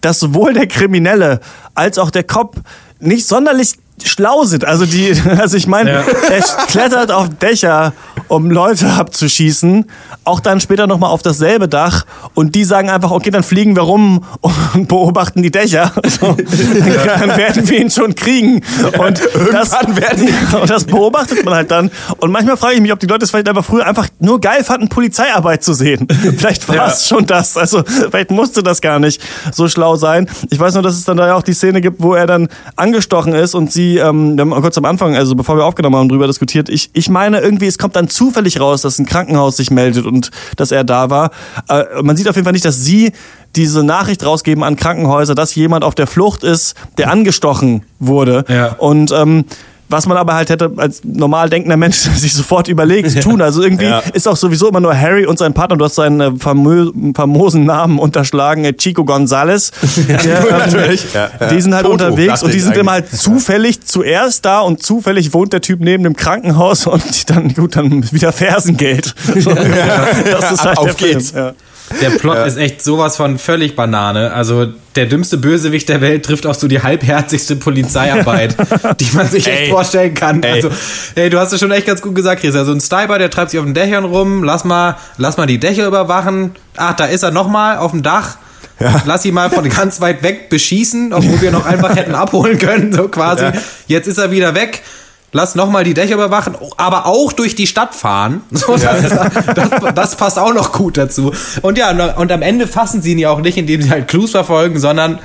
dass sowohl der Kriminelle als auch der Cop nicht sonderlich schlau sind. Also die, also ich meine, ja. er klettert auf Dächer, um Leute abzuschießen, auch dann später nochmal auf dasselbe Dach und die sagen einfach, okay, dann fliegen wir rum und beobachten die Dächer. So, dann werden wir ihn schon kriegen. Und das, werden und das beobachtet man halt dann. Und manchmal frage ich mich, ob die Leute es vielleicht einfach früher einfach nur geil fanden, Polizeiarbeit zu sehen. Vielleicht war es ja. schon das. Also vielleicht musste das gar nicht so schlau sein. Ich weiß nur, dass es dann da ja auch die Szene gibt, wo er dann angestochen ist und sie irgendwie, ähm, wir haben kurz am Anfang, also bevor wir aufgenommen haben, drüber diskutiert. Ich, ich meine irgendwie, es kommt dann zufällig raus, dass ein Krankenhaus sich meldet und dass er da war. Äh, man sieht auf jeden Fall nicht, dass sie diese Nachricht rausgeben an Krankenhäuser, dass jemand auf der Flucht ist, der angestochen wurde. Ja. Und ähm, was man aber halt hätte als normal denkender Mensch sich sofort überlegt zu tun. Also irgendwie ja. ist auch sowieso immer nur Harry und sein Partner, du hast seinen äh, famö famosen Namen unterschlagen, äh, Chico Gonzales. Ja, der, ähm, natürlich. Ja, die sind halt Toto, unterwegs und die sind immer halt zufällig zuerst da und zufällig wohnt der Typ neben dem Krankenhaus und dann, gut, dann wieder Fersengeld. das ist halt Auf geht's. Film. Der Plot ja. ist echt sowas von völlig Banane. Also der dümmste Bösewicht der Welt trifft auf so die halbherzigste Polizeiarbeit, die man sich echt vorstellen kann. Ey. Also, hey, du hast es schon echt ganz gut gesagt, Chris. Also ein Sniper, der treibt sich auf den Dächern rum, lass mal, lass mal die Dächer überwachen. Ach, da ist er nochmal auf dem Dach. Ja. Lass ihn mal von ganz weit weg beschießen, obwohl wir noch einfach hätten abholen können, so quasi. Ja. Jetzt ist er wieder weg lass nochmal die Dächer überwachen, aber auch durch die Stadt fahren. So, das, ja. das, das, passt auch noch gut dazu. Und ja, und am Ende fassen sie ihn ja auch nicht, indem sie halt Clues verfolgen, sondern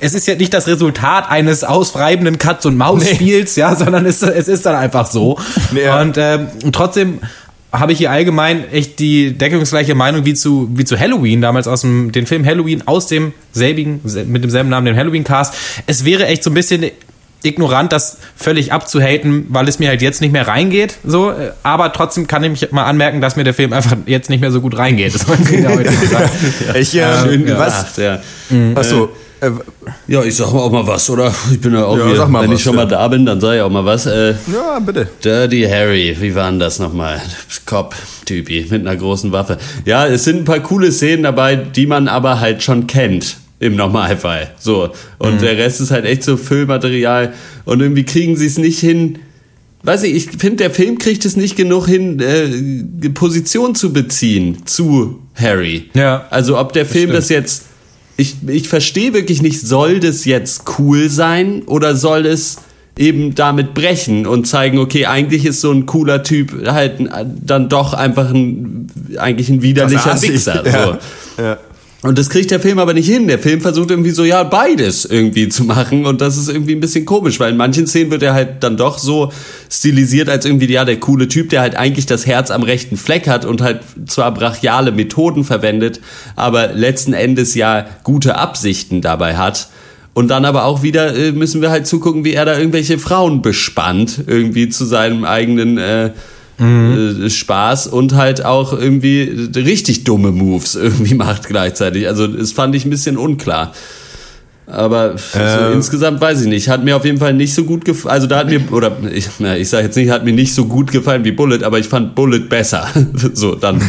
es ist ja nicht das Resultat eines ausfreibenden Katz- und Maus-Spiels, nee. ja, sondern es, es ist dann einfach so. Nee, und, ähm, und trotzdem habe ich hier allgemein echt die deckungsgleiche Meinung wie zu, wie zu Halloween, damals aus dem den Film Halloween aus dem selbigen, mit demselben Namen, dem Halloween-Cast. Es wäre echt so ein bisschen ignorant, das völlig abzuhaten, weil es mir halt jetzt nicht mehr reingeht. So, aber trotzdem kann ich mich mal anmerken, dass mir der Film einfach jetzt nicht mehr so gut reingeht. Das wollte ich äh, ähm, was? Ja. Mhm. Achso. Äh, ja, ich sag auch mal was, oder? Ich bin ja auch ja, hier, wenn was, ich schon ja. mal da bin, dann sag ich auch mal was. Äh, ja, bitte. Dirty Harry, wie war denn das nochmal? Cop-Typi mit einer großen Waffe. Ja, es sind ein paar coole Szenen dabei, die man aber halt schon kennt im Normalfall. So. Und mhm. der Rest ist halt echt so Füllmaterial. Und irgendwie kriegen sie es nicht hin. Weiß ich, ich finde, der Film kriegt es nicht genug hin, äh, Position zu beziehen zu Harry. Ja. Also ob der Film das, das jetzt. Ich, ich verstehe wirklich nicht, soll das jetzt cool sein oder soll es eben damit brechen und zeigen, okay, eigentlich ist so ein cooler Typ halt dann doch einfach ein, eigentlich ein widerlicher Wichser. Ja. So. Ja. Und das kriegt der Film aber nicht hin. Der Film versucht irgendwie so, ja, beides irgendwie zu machen. Und das ist irgendwie ein bisschen komisch, weil in manchen Szenen wird er halt dann doch so stilisiert als irgendwie, ja, der coole Typ, der halt eigentlich das Herz am rechten Fleck hat und halt zwar brachiale Methoden verwendet, aber letzten Endes ja gute Absichten dabei hat. Und dann aber auch wieder äh, müssen wir halt zugucken, wie er da irgendwelche Frauen bespannt, irgendwie zu seinem eigenen äh, mhm. Spaß und halt auch irgendwie richtig dumme Moves irgendwie macht gleichzeitig. Also das fand ich ein bisschen unklar. Aber so äh, insgesamt weiß ich nicht. Hat mir auf jeden Fall nicht so gut gefallen. Also da hat mir, oder ich, na, ich sage jetzt nicht, hat mir nicht so gut gefallen wie Bullet, aber ich fand Bullet besser. so, dann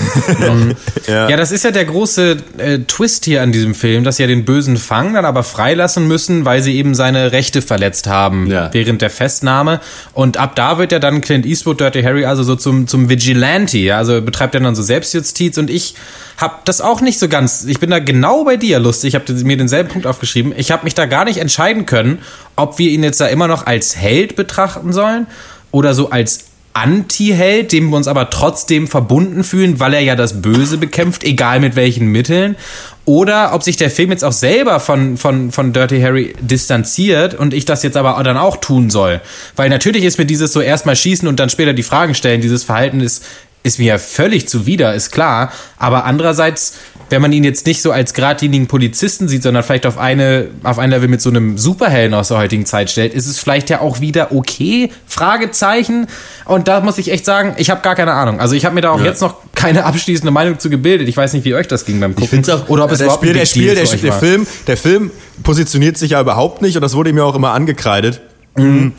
ja. ja. das ist ja der große äh, Twist hier an diesem Film, dass sie ja den Bösen fangen, dann aber freilassen müssen, weil sie eben seine Rechte verletzt haben ja. während der Festnahme. Und ab da wird ja dann Clint Eastwood, Dirty Harry, also so zum, zum Vigilante. Ja? Also betreibt er dann so Selbstjustiz und ich hab das auch nicht so ganz. Ich bin da genau bei dir, lustig. Ich habe mir denselben Punkt aufgeschrieben. Ich habe mich da gar nicht entscheiden können, ob wir ihn jetzt da immer noch als Held betrachten sollen oder so als Anti-Held, dem wir uns aber trotzdem verbunden fühlen, weil er ja das Böse bekämpft, egal mit welchen Mitteln. Oder ob sich der Film jetzt auch selber von, von, von Dirty Harry distanziert und ich das jetzt aber dann auch tun soll. Weil natürlich ist mir dieses so erstmal schießen und dann später die Fragen stellen, dieses Verhalten ist ist mir völlig zuwider, ist klar. Aber andererseits, wenn man ihn jetzt nicht so als geradlinigen Polizisten sieht, sondern vielleicht auf eine, auf ein Level mit so einem Superhelden aus der heutigen Zeit stellt, ist es vielleicht ja auch wieder okay? Fragezeichen. Und da muss ich echt sagen, ich habe gar keine Ahnung. Also ich habe mir da auch ja. jetzt noch keine abschließende Meinung zu gebildet. Ich weiß nicht, wie euch das ging beim Gucken. Ich finde auch, oder ob es der überhaupt Spiel, der Spiel, der, der Film, der Film positioniert sich ja überhaupt nicht und das wurde mir auch immer angekreidet. Mhm.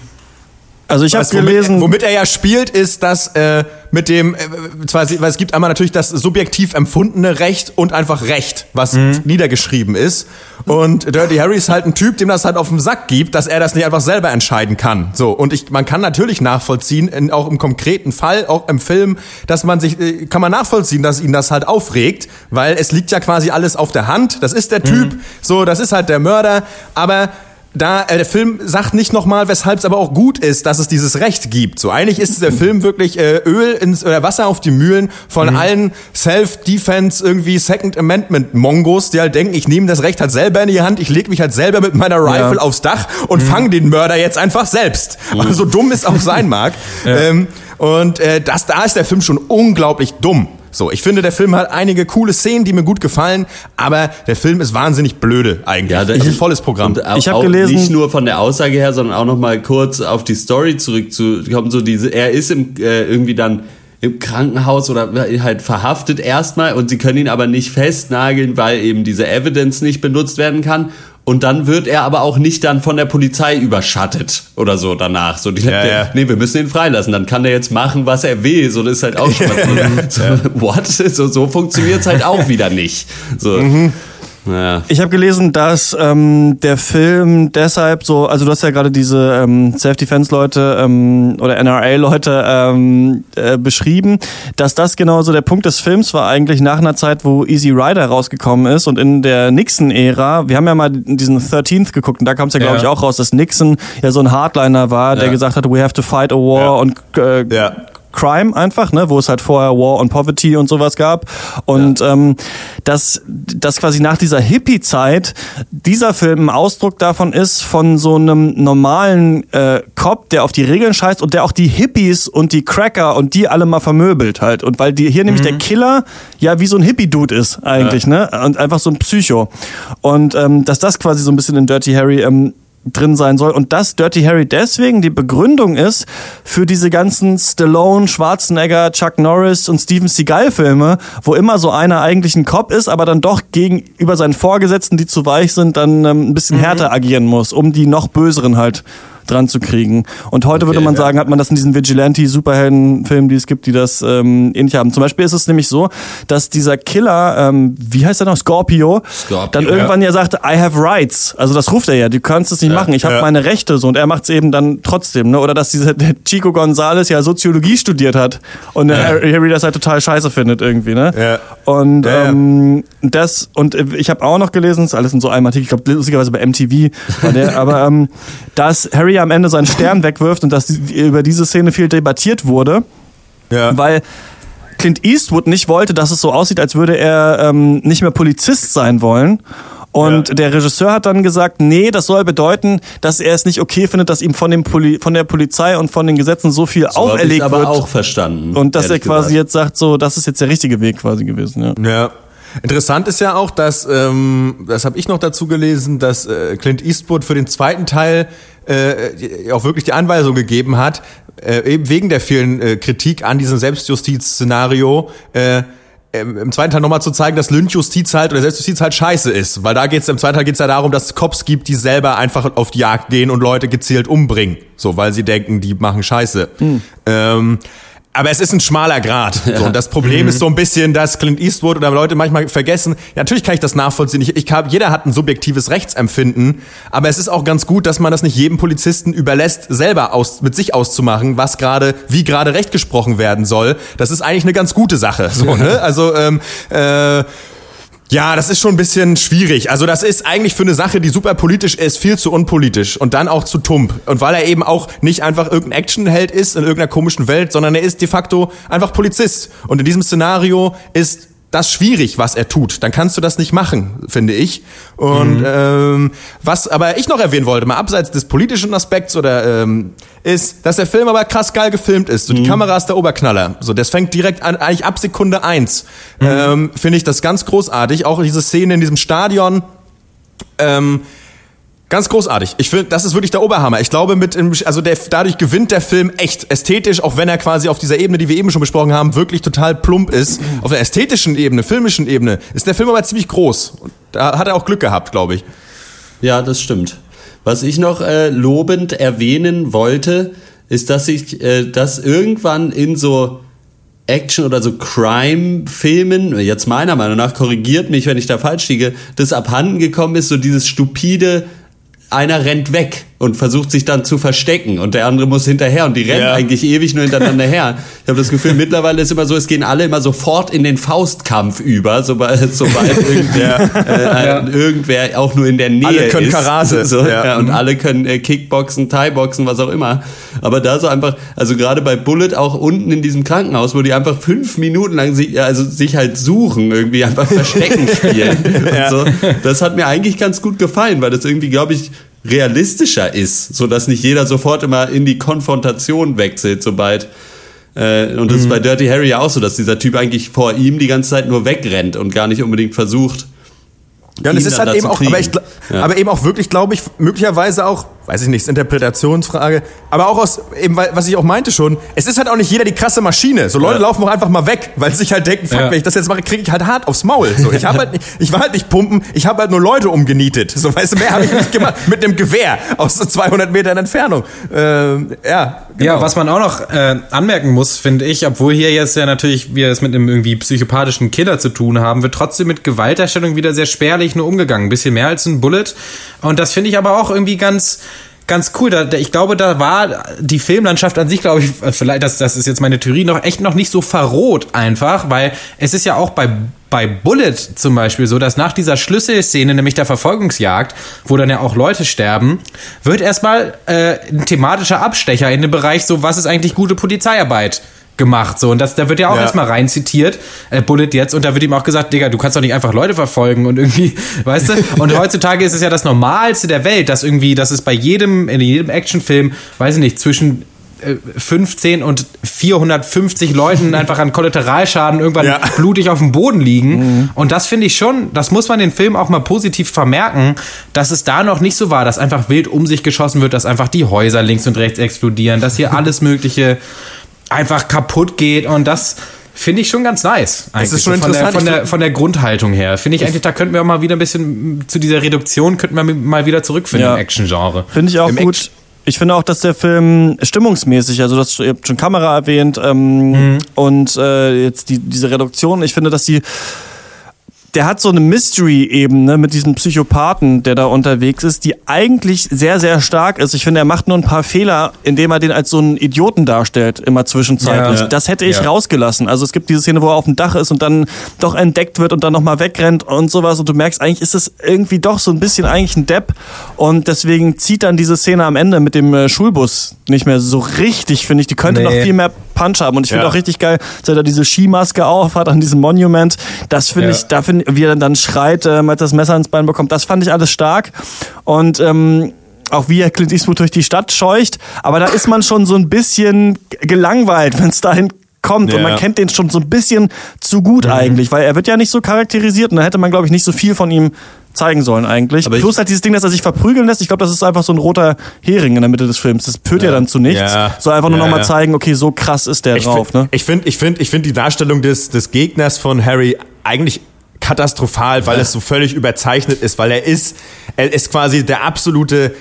Also ich habe gelesen, womit, er ja spielt, ist das äh, mit dem, äh, zwar, weil es gibt einmal natürlich das subjektiv empfundene Recht und einfach Recht, was mhm. niedergeschrieben ist. Und Dirty Harry ist halt ein Typ, dem das halt auf den Sack gibt, dass er das nicht einfach selber entscheiden kann. So und ich, man kann natürlich nachvollziehen, in, auch im konkreten Fall, auch im Film, dass man sich, äh, kann man nachvollziehen, dass ihn das halt aufregt, weil es liegt ja quasi alles auf der Hand. Das ist der Typ, mhm. so, das ist halt der Mörder, aber da äh, der Film sagt nicht nochmal, weshalb es aber auch gut ist, dass es dieses Recht gibt. So eigentlich ist der Film wirklich äh, Öl ins oder Wasser auf die Mühlen von mhm. allen Self-Defense irgendwie Second Amendment Mongos, die halt denken, ich nehme das Recht halt selber in die Hand, ich leg mich halt selber mit meiner Rifle ja. aufs Dach und mhm. fange den Mörder jetzt einfach selbst. Mhm. Also so dumm es auch sein mag. ja. ähm, und äh, das, da ist der Film schon unglaublich dumm. So, ich finde, der Film hat einige coole Szenen, die mir gut gefallen, aber der Film ist wahnsinnig blöde eigentlich. Ja, das ist ein volles Programm. ich habe gelesen, nicht nur von der Aussage her, sondern auch noch mal kurz auf die Story zurückzukommen. So diese, er ist im, äh, irgendwie dann im Krankenhaus oder halt verhaftet erstmal und sie können ihn aber nicht festnageln, weil eben diese Evidence nicht benutzt werden kann. Und dann wird er aber auch nicht dann von der Polizei überschattet oder so danach. So, die, ja, der, ja. nee, wir müssen ihn freilassen. Dann kann er jetzt machen, was er will. So, das ist halt auch schon mal so, ja. what? So, so funktioniert's halt auch wieder nicht. So. Mhm. Ja. Ich habe gelesen, dass ähm, der Film deshalb so, also du hast ja gerade diese ähm, Self-Defense-Leute ähm, oder NRA-Leute ähm, äh, beschrieben, dass das genau so der Punkt des Films war eigentlich nach einer Zeit, wo Easy Rider rausgekommen ist und in der Nixon-Ära, wir haben ja mal diesen 13th geguckt und da kam es ja glaube ja. ich auch raus, dass Nixon ja so ein Hardliner war, der gesagt hat, we have to fight a war ja. und äh, Crime einfach, ne, wo es halt vorher War on Poverty und sowas gab. Und ja. ähm, dass, dass quasi nach dieser Hippie-Zeit dieser Film ein Ausdruck davon ist, von so einem normalen äh, Cop, der auf die Regeln scheißt und der auch die Hippies und die Cracker und die alle mal vermöbelt halt. Und weil die hier nämlich mhm. der Killer ja wie so ein Hippie-Dude ist eigentlich, ja. ne? Und einfach so ein Psycho. Und ähm, dass das quasi so ein bisschen in Dirty Harry ähm, drin sein soll. Und dass Dirty Harry deswegen die Begründung ist für diese ganzen Stallone, Schwarzenegger, Chuck Norris und Steven Seagal Filme, wo immer so einer eigentlich ein Cop ist, aber dann doch gegenüber seinen Vorgesetzten, die zu weich sind, dann ähm, ein bisschen mhm. härter agieren muss, um die noch böseren halt dran zu kriegen. Und heute okay, würde man ja. sagen, hat man das in diesen Vigilante-Superhelden-Filmen, die es gibt, die das ähm, ähnlich haben. Zum Beispiel ist es nämlich so, dass dieser Killer, ähm, wie heißt er noch, Scorpio, Scorpio dann irgendwann ja. ja sagte, I have rights. Also das ruft er ja, du kannst es nicht ja, machen, ich habe meine Rechte so und er macht es eben dann trotzdem. Ne? Oder dass dieser Chico Gonzales ja Soziologie studiert hat und Harry das halt total scheiße findet irgendwie. Ne? Ja. Und ähm, das, und ich habe auch noch gelesen, das ist alles in so einem Artikel, ich glaube lustigerweise bei MTV war der, aber ähm, dass Harry am Ende seinen Stern wegwirft und dass über diese Szene viel debattiert wurde. Ja. Weil Clint Eastwood nicht wollte, dass es so aussieht, als würde er ähm, nicht mehr Polizist sein wollen. Und ja. der Regisseur hat dann gesagt, nee, das soll bedeuten, dass er es nicht okay findet, dass ihm von, dem Poli von der Polizei und von den Gesetzen so viel so auferlegt aber wird. aber auch verstanden. Und dass er quasi gesagt. jetzt sagt, so, das ist jetzt der richtige Weg quasi gewesen. Ja. ja. Interessant ist ja auch, dass, ähm, das habe ich noch dazu gelesen, dass äh, Clint Eastwood für den zweiten Teil äh, auch wirklich die Anweisung gegeben hat, äh, eben wegen der vielen äh, Kritik an diesem Selbstjustiz-Szenario, äh, im zweiten Teil nochmal zu zeigen, dass Lynchjustiz halt oder Selbstjustiz halt scheiße ist. Weil da geht's im zweiten Teil geht's ja darum, dass es Cops gibt, die selber einfach auf die Jagd gehen und Leute gezielt umbringen. So, weil sie denken, die machen Scheiße. Hm. Ähm, aber es ist ein schmaler Grad. Ja. So, und das Problem mhm. ist so ein bisschen, dass Clint Eastwood oder Leute manchmal vergessen, ja, natürlich kann ich das nachvollziehen. Ich, ich hab, jeder hat ein subjektives Rechtsempfinden, aber es ist auch ganz gut, dass man das nicht jedem Polizisten überlässt, selber aus, mit sich auszumachen, was gerade, wie gerade Recht gesprochen werden soll. Das ist eigentlich eine ganz gute Sache. So, ne? Also ähm, äh, ja, das ist schon ein bisschen schwierig. Also das ist eigentlich für eine Sache, die super politisch ist, viel zu unpolitisch und dann auch zu tump. Und weil er eben auch nicht einfach irgendein Actionheld ist in irgendeiner komischen Welt, sondern er ist de facto einfach Polizist. Und in diesem Szenario ist das schwierig, was er tut. Dann kannst du das nicht machen, finde ich. Und mhm. ähm, was aber ich noch erwähnen wollte, mal abseits des politischen Aspekts oder ähm, ist, dass der Film aber krass geil gefilmt ist. So die mhm. Kamera ist der Oberknaller. So das fängt direkt an, eigentlich ab Sekunde eins. Mhm. Ähm, finde ich das ganz großartig. Auch diese Szene in diesem Stadion. Ähm, Ganz großartig. Ich finde, das ist wirklich der Oberhammer. Ich glaube, mit, also der, dadurch gewinnt der Film echt ästhetisch, auch wenn er quasi auf dieser Ebene, die wir eben schon besprochen haben, wirklich total plump ist. Auf der ästhetischen Ebene, filmischen Ebene, ist der Film aber ziemlich groß. Und da hat er auch Glück gehabt, glaube ich. Ja, das stimmt. Was ich noch äh, lobend erwähnen wollte, ist, dass ich äh, das irgendwann in so Action- oder so Crime-Filmen, jetzt meiner Meinung nach, korrigiert mich, wenn ich da falsch liege, das abhanden gekommen ist, so dieses stupide, einer rennt weg und versucht sich dann zu verstecken und der andere muss hinterher und die rennen ja. eigentlich ewig nur hintereinander her. Ich habe das Gefühl, mittlerweile ist immer so, es gehen alle immer sofort in den Faustkampf über, sobald, sobald irgendwer, äh, ja. irgendwer auch nur in der Nähe alle können ist. Karate. So, ja. und mhm. alle können äh, Kickboxen, Thai-Boxen, was auch immer. Aber da so einfach, also gerade bei Bullet auch unten in diesem Krankenhaus, wo die einfach fünf Minuten lang sich, also sich halt suchen, irgendwie einfach Verstecken spielen. so. Das hat mir eigentlich ganz gut gefallen, weil das irgendwie, glaube ich, realistischer ist, so dass nicht jeder sofort immer in die Konfrontation wechselt, sobald äh, und das mhm. ist bei Dirty Harry ja auch so, dass dieser Typ eigentlich vor ihm die ganze Zeit nur wegrennt und gar nicht unbedingt versucht. Ja, und es ist halt eben auch, aber, ich, ja. aber eben auch wirklich, glaube ich, möglicherweise auch weiß ich nicht, ist Interpretationsfrage. Aber auch aus, eben, was ich auch meinte schon, es ist halt auch nicht jeder die krasse Maschine. So Leute ja. laufen auch einfach mal weg, weil sie sich halt denken, fuck, ja. wenn ich das jetzt mache, kriege ich halt hart aufs Maul. So, ich habe halt nicht, ich war halt nicht pumpen, ich habe halt nur Leute umgenietet. So, weißt du, mehr habe ich nicht gemacht. Mit einem Gewehr aus 200 Metern Entfernung. Ähm, ja, genau. Ja, was man auch noch äh, anmerken muss, finde ich, obwohl hier jetzt ja natürlich wir es mit einem irgendwie psychopathischen Killer zu tun haben, wird trotzdem mit Gewalterstellung wieder sehr spärlich nur umgegangen. Ein bisschen mehr als ein Bullet. Und das finde ich aber auch irgendwie ganz ganz cool. Da, ich glaube, da war die Filmlandschaft an sich, glaube ich, äh, vielleicht, das, das ist jetzt meine Theorie, noch echt noch nicht so verroht einfach, weil es ist ja auch bei bei Bullet zum Beispiel so, dass nach dieser Schlüsselszene, nämlich der Verfolgungsjagd, wo dann ja auch Leute sterben, wird erstmal äh, ein thematischer Abstecher in den Bereich so, was ist eigentlich gute Polizeiarbeit? Gemacht. So, und das, da wird ja auch ja. erstmal rein zitiert, äh, Bullet jetzt, und da wird ihm auch gesagt, Digga, du kannst doch nicht einfach Leute verfolgen und irgendwie, weißt du? Und heutzutage ist es ja das Normalste der Welt, dass irgendwie, dass es bei jedem, in jedem Actionfilm, weiß ich nicht, zwischen 15 äh, und 450 Leuten einfach an Kollateralschaden irgendwann ja. blutig auf dem Boden liegen. Mhm. Und das finde ich schon, das muss man den Film auch mal positiv vermerken, dass es da noch nicht so war, dass einfach wild um sich geschossen wird, dass einfach die Häuser links und rechts explodieren, dass hier alles Mögliche einfach kaputt geht und das finde ich schon ganz nice. Das ist schon so von interessant. Der, von, der, von der Grundhaltung her. Finde ich eigentlich, da könnten wir auch mal wieder ein bisschen zu dieser Reduktion, könnten wir mal wieder zurückfinden ja. im Action-Genre. Finde ich auch Im gut. Action ich finde auch, dass der Film stimmungsmäßig, also das, ihr habt schon Kamera erwähnt ähm, mhm. und äh, jetzt die, diese Reduktion, ich finde, dass die der hat so eine Mystery-Ebene mit diesem Psychopathen, der da unterwegs ist, die eigentlich sehr, sehr stark ist. Ich finde, er macht nur ein paar Fehler, indem er den als so einen Idioten darstellt, immer zwischenzeitlich. Ja. Das hätte ich ja. rausgelassen. Also es gibt diese Szene, wo er auf dem Dach ist und dann doch entdeckt wird und dann nochmal wegrennt und sowas. Und du merkst, eigentlich ist es irgendwie doch so ein bisschen eigentlich ein Depp. Und deswegen zieht dann diese Szene am Ende mit dem äh, Schulbus nicht mehr so richtig, finde ich. Die könnte nee. noch viel mehr Punch haben. Und ich finde ja. auch richtig geil, dass er da diese Skimaske auf hat an diesem Monument. Das finde ich, da finde wie er dann schreit, äh, als das Messer ins Bein bekommt. Das fand ich alles stark. Und ähm, auch wie er Clint Eastwood durch die Stadt scheucht. Aber da ist man schon so ein bisschen gelangweilt, wenn es dahin kommt. Ja. Und man kennt den schon so ein bisschen zu gut mhm. eigentlich, weil er wird ja nicht so charakterisiert und da hätte man, glaube ich, nicht so viel von ihm zeigen sollen eigentlich. Aber Plus halt dieses Ding, dass er sich verprügeln lässt. Ich glaube, das ist einfach so ein roter Hering in der Mitte des Films. Das führt ja, ja dann zu nichts. Ja. So einfach nur ja, nochmal zeigen, okay, so krass ist der ich drauf. Find, ne? Ich finde ich find, ich find die Darstellung des, des Gegners von Harry eigentlich katastrophal, weil es so völlig überzeichnet ist, weil er ist, er ist quasi der absolute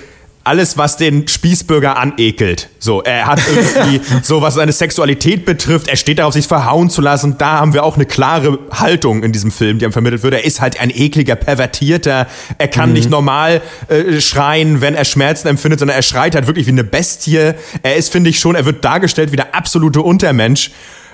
alles, was den Spießbürger anekelt. So, er hat irgendwie so, was seine Sexualität betrifft, er steht darauf, sich verhauen zu lassen. Da haben wir auch eine klare Haltung in diesem Film, die ihm vermittelt wird. Er ist halt ein ekliger, pervertierter. Er kann mhm. nicht normal äh, schreien, wenn er Schmerzen empfindet, sondern er schreit halt wirklich wie eine Bestie. Er ist, finde ich schon, er wird dargestellt wie der absolute Untermensch.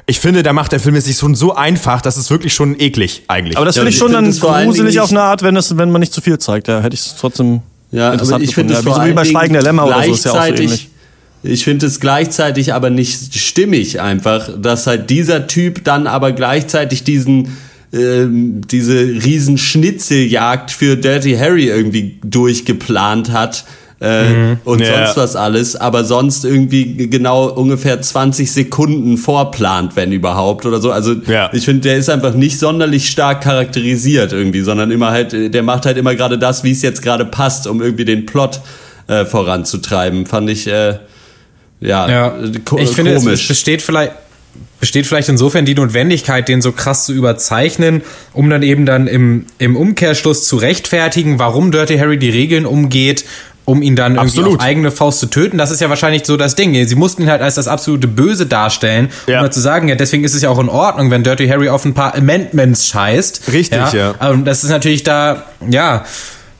Ich finde, da macht der Film es sich schon so einfach, dass es wirklich schon eklig eigentlich. Aber das finde ich schon dann gruselig auf eine Art, wenn, es, wenn man nicht zu viel zeigt. Da hätte ich es trotzdem ja, interessant ich finde es ja, wie bei Schweigen der Lämmer oder so ist ja auch so ähnlich. Ich finde es gleichzeitig aber nicht stimmig einfach, dass halt dieser Typ dann aber gleichzeitig diesen äh, diese riesen Schnitzeljagd für Dirty Harry irgendwie durchgeplant hat äh, mhm. und ja. sonst was alles, aber sonst irgendwie genau ungefähr 20 Sekunden vorplant, wenn überhaupt oder so. Also ja. ich finde, der ist einfach nicht sonderlich stark charakterisiert irgendwie, sondern immer halt, der macht halt immer gerade das, wie es jetzt gerade passt, um irgendwie den Plot äh, voranzutreiben. Fand ich äh, ja, ja. ich finde, es besteht vielleicht besteht vielleicht insofern die Notwendigkeit, den so krass zu überzeichnen, um dann eben dann im, im Umkehrschluss zu rechtfertigen, warum Dirty Harry die Regeln umgeht um ihn dann irgendwie auf eigene Faust zu töten. Das ist ja wahrscheinlich so das Ding. Sie mussten ihn halt als das absolute Böse darstellen, ja. um halt zu sagen, ja, deswegen ist es ja auch in Ordnung, wenn Dirty Harry auf ein paar Amendments scheißt. Richtig, ja. ja. Aber das ist natürlich da, ja,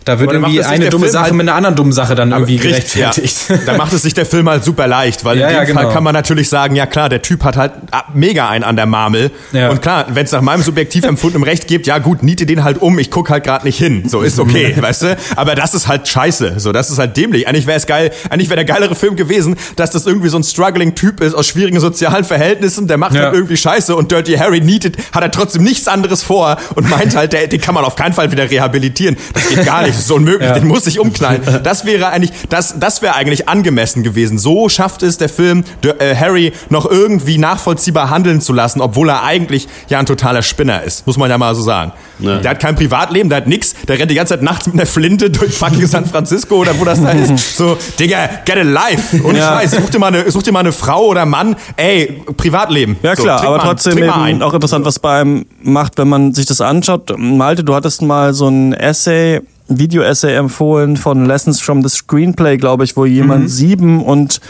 da wird irgendwie eine dumme Film Sache halt mit einer anderen dummen Sache dann irgendwie richtig, gerechtfertigt. Ja. Da macht es sich der Film halt super leicht, weil ja, in dem ja, genau. Fall kann man natürlich sagen, ja klar, der Typ hat halt mega einen an der Marmel. Und klar, wenn es nach meinem subjektiv empfundenen Recht gibt, ja gut, niete den halt um, ich guck halt gerade nicht hin. So ist okay, weißt du? Aber das ist halt scheiße. So, das ist halt dämlich. Eigentlich wäre es geil, eigentlich wäre der geilere Film gewesen, dass das irgendwie so ein struggling Typ ist aus schwierigen sozialen Verhältnissen, der macht halt irgendwie Scheiße und Dirty Harry nietet, hat er trotzdem nichts anderes vor und meint halt, der, den kann man auf keinen Fall wieder rehabilitieren. Das geht gar nicht, das ist unmöglich. Den muss sich umknallen. Das wäre eigentlich, das, das wäre eigentlich angemessen gewesen. So schafft es der Film, äh, Harry noch irgendwie nachvollziehbar handeln zu lassen, obwohl er eigentlich ja ein totaler Spinner ist. Muss man ja mal so sagen. Ja. Der hat kein Privatleben, der hat nix. Der rennt die ganze Zeit nachts mit einer Flinte durch fucking San Francisco oder wo das da ist. So, Digga, get a life. Und ja. Scheiß, such dir, mal eine, such dir mal eine Frau oder Mann. Ey, Privatleben. Ja klar, so, aber mal, trotzdem eben auch interessant, was bei einem macht, wenn man sich das anschaut. Malte, du hattest mal so ein Essay Video-Essay empfohlen von Lessons from the Screenplay, glaube ich, wo jemand mhm. sieben und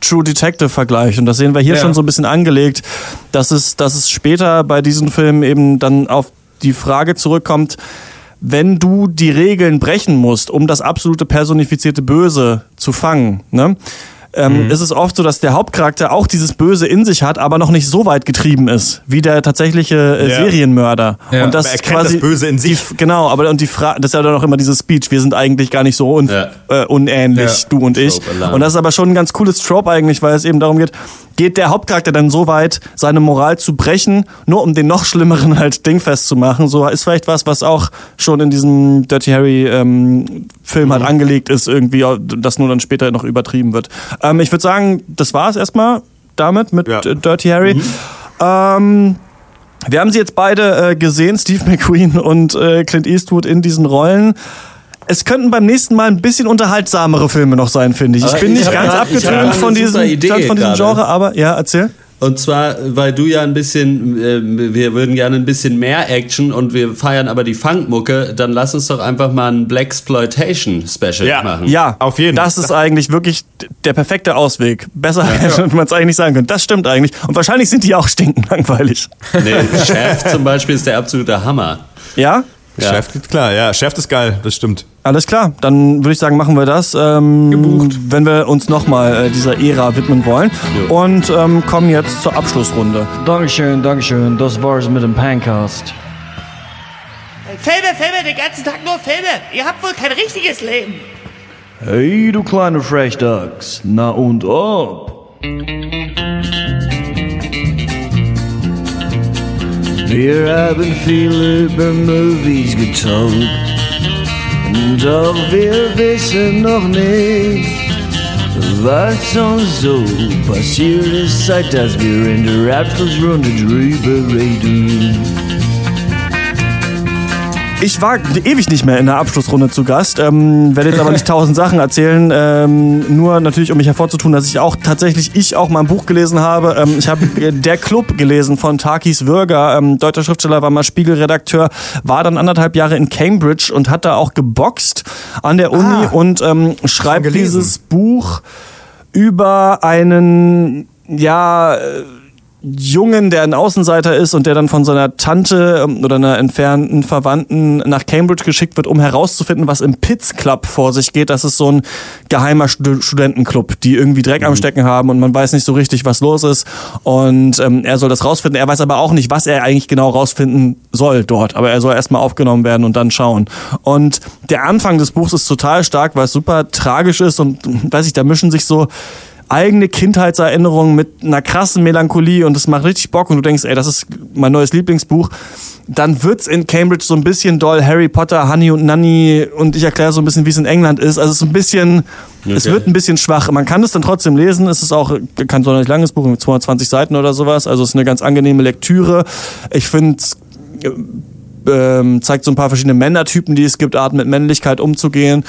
True Detective vergleicht. Und das sehen wir hier ja. schon so ein bisschen angelegt, dass es, dass es später bei diesen Filmen eben dann auf die Frage zurückkommt, wenn du die Regeln brechen musst, um das absolute personifizierte Böse zu fangen, ne? Ähm, mhm. ist es oft so, dass der Hauptcharakter auch dieses Böse in sich hat, aber noch nicht so weit getrieben ist wie der tatsächliche äh, ja. Serienmörder. Ja. Und das aber er quasi das Böse in sich. Die, genau, aber und die Frage, das ist ja dann auch immer dieses Speech. Wir sind eigentlich gar nicht so un ja. äh, unähnlich, du und ich. Und das ist aber schon ein ganz cooles Trope eigentlich, weil es eben darum geht, geht der Hauptcharakter dann so weit, seine Moral zu brechen, nur um den noch schlimmeren halt Ding festzumachen. So ist vielleicht was, was auch schon in diesem Dirty Harry ähm, Film halt mhm. halt angelegt ist, irgendwie, das nur dann später noch übertrieben wird. Ähm, ich würde sagen, das war es erstmal damit mit ja. Dirty Harry. Mhm. Ähm, wir haben sie jetzt beide äh, gesehen, Steve McQueen und äh, Clint Eastwood in diesen Rollen es könnten beim nächsten Mal ein bisschen unterhaltsamere Filme noch sein, finde ich. Ich bin nicht ganz abgetönt von diesem, von diesem Genre, aber ja, erzähl. Und zwar, weil du ja ein bisschen, äh, wir würden gerne ein bisschen mehr Action und wir feiern aber die Funkmucke, dann lass uns doch einfach mal ein Black Exploitation Special ja, machen. Ja, auf jeden Fall. Das ist eigentlich wirklich der perfekte Ausweg. Besser ja. hätte man es eigentlich sagen können. Das stimmt eigentlich. Und wahrscheinlich sind die auch stinkend langweilig. Nee, Chef zum Beispiel ist der absolute Hammer. Ja? Ja. Chef, klar, ja, Chef ist geil, das stimmt. Alles klar, dann würde ich sagen, machen wir das, ähm, Gebucht. wenn wir uns nochmal äh, dieser Ära widmen wollen. Jo. Und ähm, kommen jetzt zur Abschlussrunde. Dankeschön, Dankeschön, das war's mit dem Pancast. Filme, Filme, den ganzen Tag nur Filme. Ihr habt wohl kein richtiges Leben. Hey, du kleine Frechdachs, na und ob? Wir haben viele über Movies getalkt, doch wir wissen noch nicht, was uns so passiert ist, seit dass wir in der Abschlussrunde drüber reden. Ich war ewig nicht mehr in der Abschlussrunde zu Gast, ähm, werde jetzt aber nicht tausend Sachen erzählen, ähm, nur natürlich, um mich hervorzutun, dass ich auch tatsächlich, ich auch mal ein Buch gelesen habe. Ähm, ich habe Der Club gelesen von Takis Würger, ähm, deutscher Schriftsteller, war mal Spiegelredakteur, war dann anderthalb Jahre in Cambridge und hat da auch geboxt an der Uni ah, und ähm, schreibt dieses Buch über einen, ja... Äh, Jungen, der ein Außenseiter ist und der dann von seiner Tante ähm, oder einer entfernten Verwandten nach Cambridge geschickt wird, um herauszufinden, was im Pitts Club vor sich geht. Das ist so ein geheimer Studentenclub, die irgendwie Dreck mhm. am Stecken haben und man weiß nicht so richtig, was los ist. Und ähm, er soll das rausfinden. Er weiß aber auch nicht, was er eigentlich genau rausfinden soll dort. Aber er soll erstmal aufgenommen werden und dann schauen. Und der Anfang des Buchs ist total stark, weil es super tragisch ist und weiß ich, da mischen sich so eigene Kindheitserinnerungen mit einer krassen Melancholie und das macht richtig Bock und du denkst, ey, das ist mein neues Lieblingsbuch, dann wird's in Cambridge so ein bisschen doll Harry Potter, Honey und Nanny und ich erkläre so ein bisschen, wie es in England ist. Also es ist ein bisschen, okay. es wird ein bisschen schwach. Man kann es dann trotzdem lesen. Es ist auch kein sonderlich langes Buch mit 220 Seiten oder sowas. Also es ist eine ganz angenehme Lektüre. Ich finde ähm, zeigt so ein paar verschiedene Männertypen, die es gibt, Arten mit Männlichkeit umzugehen,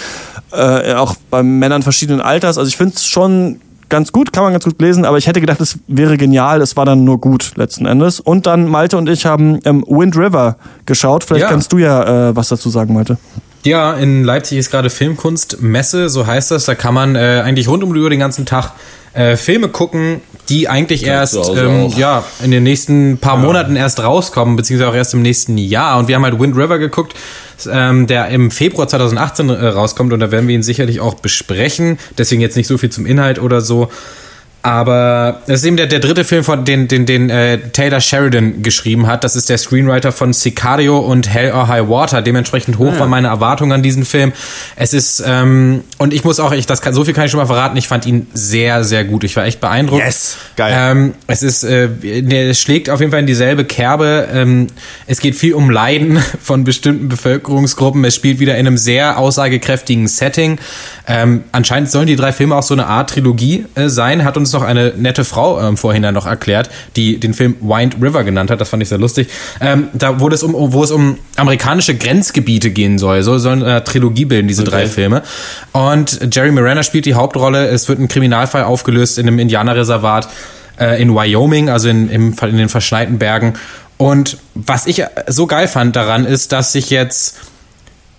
äh, auch bei Männern verschiedenen Alters. Also ich finde es schon ganz gut, kann man ganz gut lesen, aber ich hätte gedacht, es wäre genial, es war dann nur gut letzten Endes. Und dann Malte und ich haben ähm, Wind River geschaut. Vielleicht ja. kannst du ja äh, was dazu sagen, Malte. Ja, in Leipzig ist gerade Filmkunstmesse, so heißt das. Da kann man äh, eigentlich rund um über den ganzen Tag äh, Filme gucken, die eigentlich erst ähm, ja, in den nächsten paar ja. Monaten erst rauskommen, beziehungsweise auch erst im nächsten Jahr. Und wir haben halt Wind River geguckt, ähm, der im Februar 2018 äh, rauskommt und da werden wir ihn sicherlich auch besprechen. Deswegen jetzt nicht so viel zum Inhalt oder so. Aber das ist eben der, der dritte Film, von den, den, den äh, Taylor Sheridan geschrieben hat. Das ist der Screenwriter von Sicario und Hell or High Water. Dementsprechend hoch ja. waren meine Erwartungen an diesen Film. Es ist, ähm, und ich muss auch, ich, das kann, so viel kann ich schon mal verraten, ich fand ihn sehr, sehr gut. Ich war echt beeindruckt. Yes, geil. Ähm, es ist, äh, der schlägt auf jeden Fall in dieselbe Kerbe. Ähm, es geht viel um Leiden von bestimmten Bevölkerungsgruppen. Es spielt wieder in einem sehr aussagekräftigen Setting. Ähm, anscheinend sollen die drei Filme auch so eine Art Trilogie äh, sein, hat uns noch eine nette Frau ähm, vorhin dann noch erklärt, die den Film Wind River genannt hat. Das fand ich sehr lustig. Ähm, da wurde es um, wo es um amerikanische Grenzgebiete gehen soll. So sollen eine Trilogie bilden, diese okay. drei Filme. Und Jerry Miranda spielt die Hauptrolle. Es wird ein Kriminalfall aufgelöst in einem Indianerreservat äh, in Wyoming, also in, im, in den verschneiten Bergen. Und was ich so geil fand daran ist, dass sich jetzt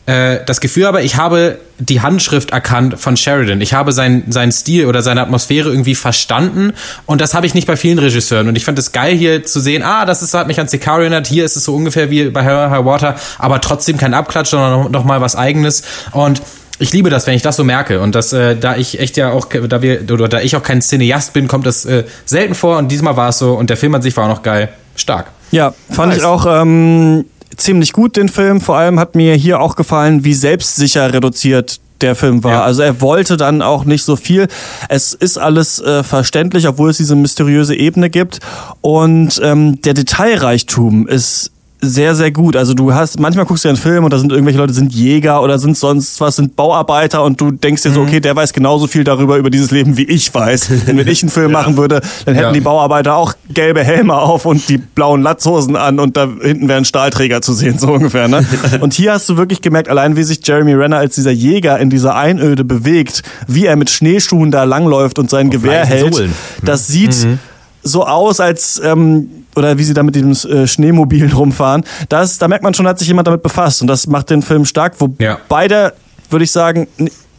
äh, das Gefühl aber, ich habe die Handschrift erkannt von Sheridan. Ich habe seinen, seinen Stil oder seine Atmosphäre irgendwie verstanden und das habe ich nicht bei vielen Regisseuren. Und ich fand es geil hier zu sehen, ah, das ist, hat mich an Sicario erinnert, hier ist es so ungefähr wie bei High Water, aber trotzdem kein Abklatsch, sondern noch, noch mal was eigenes. Und ich liebe das, wenn ich das so merke. Und das, äh, da ich echt ja auch, da wir, oder da ich auch kein Cineast bin, kommt das äh, selten vor. Und diesmal war es so. Und der Film an sich war auch noch geil. Stark. Ja, fand nice. ich auch. Ähm ziemlich gut, den Film. Vor allem hat mir hier auch gefallen, wie selbstsicher reduziert der Film war. Ja. Also er wollte dann auch nicht so viel. Es ist alles äh, verständlich, obwohl es diese mysteriöse Ebene gibt. Und ähm, der Detailreichtum ist sehr, sehr gut. Also du hast, manchmal guckst du einen Film und da sind irgendwelche Leute, sind Jäger oder sind sonst was, sind Bauarbeiter und du denkst dir so, mhm. okay, der weiß genauso viel darüber, über dieses Leben, wie ich weiß. Und wenn ich einen Film ja. machen würde, dann hätten ja. die Bauarbeiter auch gelbe Helme auf und die blauen Latzhosen an und da hinten wäre ein Stahlträger zu sehen, so ungefähr. Ne? und hier hast du wirklich gemerkt, allein wie sich Jeremy Renner als dieser Jäger in dieser Einöde bewegt, wie er mit Schneeschuhen da langläuft und sein auf Gewehr hält, Sohlen. das sieht mhm. so aus, als ähm, oder wie sie da mit dem äh, Schneemobil rumfahren, das, da merkt man schon, hat sich jemand damit befasst und das macht den Film stark. Wobei ja. beide, würde ich sagen,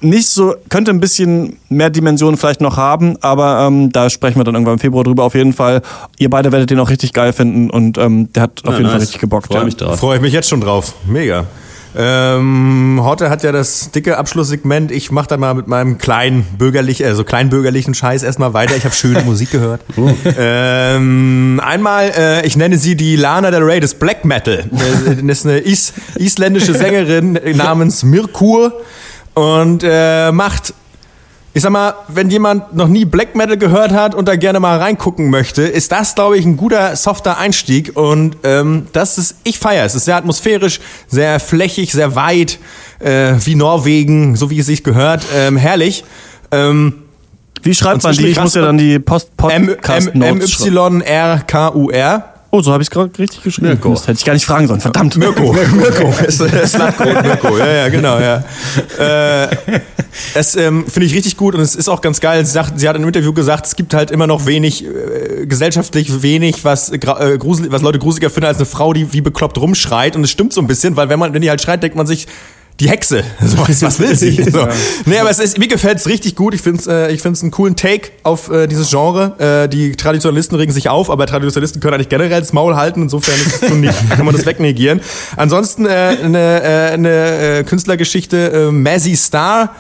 nicht so, könnte ein bisschen mehr Dimensionen vielleicht noch haben, aber ähm, da sprechen wir dann irgendwann im Februar drüber. Auf jeden Fall, ihr beide werdet den auch richtig geil finden und ähm, der hat auf ja, jeden nice. Fall richtig gebockt. Freue ja. mich drauf. Freue ich mich jetzt schon drauf. Mega. Ähm, Horte hat ja das dicke Abschlusssegment. Ich mache da mal mit meinem kleinen bürgerlichen, also kleinbürgerlichen Scheiß erstmal weiter. Ich habe schöne Musik gehört. Oh. Ähm, einmal, äh, ich nenne sie die Lana Del Rey des Black Metal. Das ist eine is isländische Sängerin namens Mirkur und äh, macht ich sag mal, wenn jemand noch nie Black Metal gehört hat und da gerne mal reingucken möchte, ist das, glaube ich, ein guter, softer Einstieg. Und ähm, das ist, ich feiere es. Es ist sehr atmosphärisch, sehr flächig, sehr weit, äh, wie Norwegen, so wie es sich gehört. Ähm, herrlich. Ähm, wie schreibt man die? Ich muss ja dann die Post Podcast M-Y-R-K-U-R. Oh, so habe ich es gerade richtig geschrieben. Mirko. Das hätte ich gar nicht fragen sollen. Verdammt. Mirko. Mirko. Ist, ist Mirko. Ja, ja, genau, ja. Äh, es ähm, finde ich richtig gut und es ist auch ganz geil. Sie, sagt, sie hat in einem Interview gesagt, es gibt halt immer noch wenig, äh, gesellschaftlich wenig, was, äh, grusel, was Leute gruseliger finden als eine Frau, die wie bekloppt rumschreit. Und es stimmt so ein bisschen, weil wenn man, wenn die halt schreit, denkt man sich, die Hexe. So, was, was will sie? So. Ja. Nee, aber es ist, mir gefällt es richtig gut. Ich finde es äh, ich find's einen coolen Take auf äh, dieses Genre. Äh, die Traditionalisten regen sich auf, aber Traditionalisten können eigentlich generell das Maul halten. Insofern ist es so nicht, kann man das wegnegieren. Ansonsten äh, eine, äh, eine äh, Künstlergeschichte, äh, Mazzy Star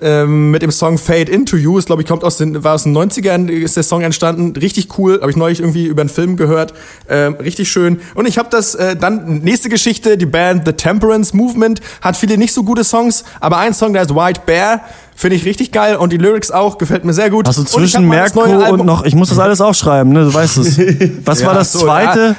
ähm, mit dem Song Fade Into You. Ist, glaube ich, kommt aus den, war aus den 90ern, ist der Song entstanden. Richtig cool. Habe ich neulich irgendwie über einen Film gehört. Ähm, richtig schön. Und ich habe das äh, dann, nächste Geschichte, die Band The Temperance Movement hat viele nicht so gute Songs, aber ein Song, der heißt White Bear Finde ich richtig geil und die Lyrics auch, gefällt mir sehr gut. Also Und zwischen das Merko und noch, ich muss das alles aufschreiben, ne? Du weißt es. Was Ja, war das so, zweite?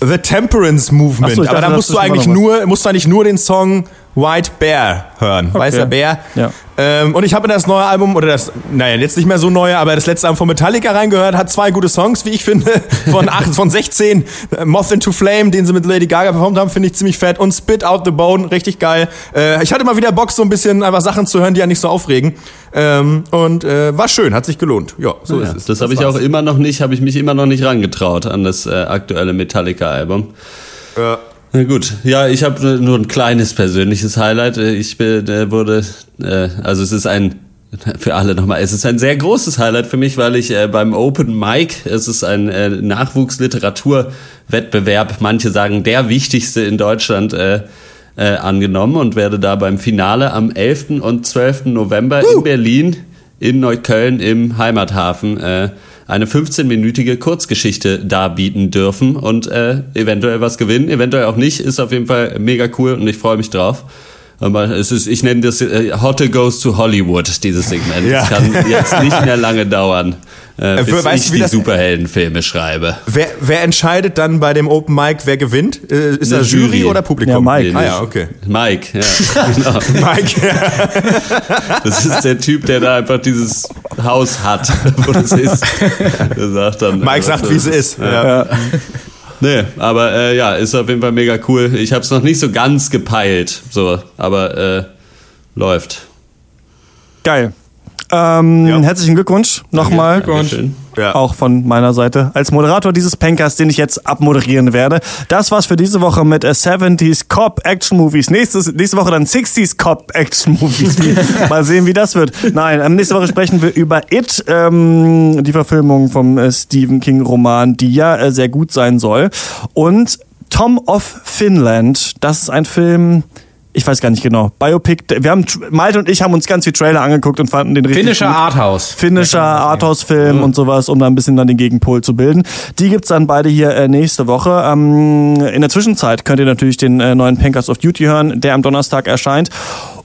The Temperance Movement. So, Aber da musst du eigentlich nur, musst du eigentlich nur den Song White Bear hören. Weißer Bär. Ja. Ähm, und ich habe in das neue Album, oder das, naja, jetzt nicht mehr so neue, aber das letzte Album von Metallica reingehört, hat zwei gute Songs, wie ich finde. Von, acht, von 16. Äh, Moth into Flame, den sie mit Lady Gaga performt haben, finde ich ziemlich fett. Und Spit Out the Bone, richtig geil. Äh, ich hatte mal wieder Bock, so ein bisschen einfach Sachen zu hören, die ja nicht so aufregen. Ähm, und äh, war schön, hat sich gelohnt. Ja, so Ja, ist es. das habe ich auch immer noch nicht, habe ich mich immer noch nicht rangetraut an das äh, aktuelle Metallica-Album. Ja. Na gut, ja, ich habe nur ein kleines persönliches Highlight. Äh, Ich bin, äh, wurde, äh, also es ist ein, für alle nochmal, es ist ein sehr großes Highlight für mich, weil ich äh, beim Open Mic, es ist ein äh, Nachwuchsliteraturwettbewerb, manche sagen der wichtigste in Deutschland, äh, äh, angenommen und werde da beim Finale am 11. und 12. November in Berlin, in Neukölln im Heimathafen äh, eine 15-minütige Kurzgeschichte darbieten dürfen und äh, eventuell was gewinnen, eventuell auch nicht, ist auf jeden Fall mega cool und ich freue mich drauf. Aber es ist, ich nenne das äh, Hotte Goes to Hollywood, dieses Segment. Ja. Das kann jetzt nicht mehr lange dauern, äh, Äh, bis weißt ich die Superheldenfilme schreibe. Wer, wer entscheidet dann bei dem Open Mic, wer gewinnt? Äh, ist Eine das Jury, Jury. oder Publikum? Ja, Mike. Ah ja, okay. Mike, ja, genau. Mike, ja. Das ist der Typ, der da einfach dieses Haus hat, wo das ist. Der sagt dann, Mike sagt, wie es ist. Ja. Nee, aber äh, ja, ist auf jeden Fall mega cool. Ich habe es noch nicht so ganz gepeilt, so, aber äh, läuft. Geil. Ähm, Ja. Herzlichen Glückwunsch nochmal. Dankeschön. Ja. Auch von meiner Seite als Moderator dieses Pankers, den ich jetzt abmoderieren werde. Das war's für diese Woche mit äh, 70s Cop Action Movies. Nächstes, nächste Woche dann 60s Cop Action Movies. Mal sehen, wie das wird. Nein, ähm, nächste Woche sprechen wir über It, ähm, die Verfilmung vom äh, Stephen King Roman, die ja äh, sehr gut sein soll. Und Tom of Finland, das ist ein Film, ich weiß gar nicht genau, Biopic. Wir haben, Malte und ich haben uns ganz viel Trailer angeguckt und fanden den richtig Finnischer gut. Arthouse. Finnischer Arthouse-Film und sowas, um da ein bisschen dann den Gegenpol zu bilden. Die gibt's dann beide hier äh, nächste Woche. Ähm, in der Zwischenzeit könnt ihr natürlich den äh, neuen Pankers of Duty hören, der am Donnerstag erscheint.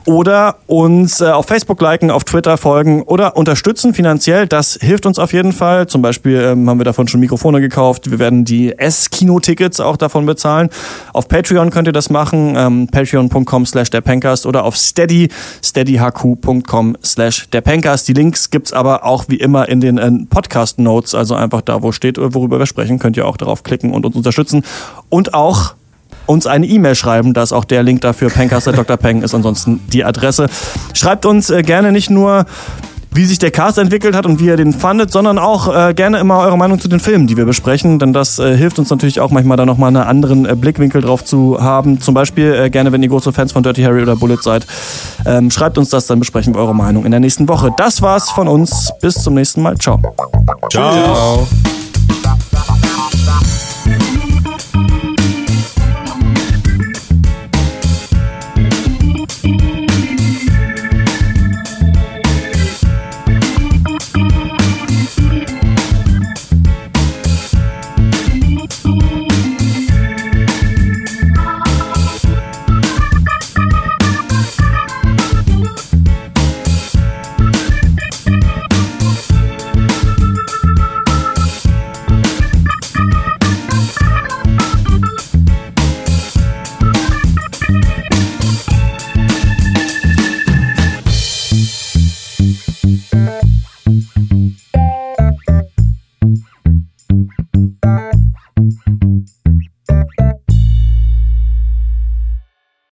Oder uns äh, auf Facebook liken, auf Twitter folgen oder unterstützen finanziell. Das hilft uns auf jeden Fall. Zum Beispiel ähm, haben wir davon schon Mikrofone gekauft. Wir werden die S-Kino-Tickets auch davon bezahlen. Auf Patreon könnt ihr das machen. Ähm, Patreon.com slash der oder auf Steady, steadyhq.com slash der. Die Links gibt's aber auch wie immer in den äh, Podcast-Notes. Also einfach da, wo steht, äh, worüber wir sprechen, könnt ihr auch darauf klicken und uns unterstützen. Und auch uns eine E-Mail schreiben. Da ist auch der Link dafür. Dr. Peng ist ansonsten die Adresse. Schreibt uns äh, gerne nicht nur, wie sich der Cast entwickelt hat und wie ihr den fandet, sondern auch äh, gerne immer eure Meinung zu den Filmen, die wir besprechen. Denn das äh, hilft uns natürlich auch manchmal da nochmal einen anderen äh, Blickwinkel drauf zu haben. Zum Beispiel äh, gerne, wenn ihr große Fans von Dirty Harry oder Bullet seid. Ähm, schreibt uns das, dann besprechen wir eure Meinung in der nächsten Woche. Das war's von uns. Bis zum nächsten Mal. Ciao. Ciao. Ciao.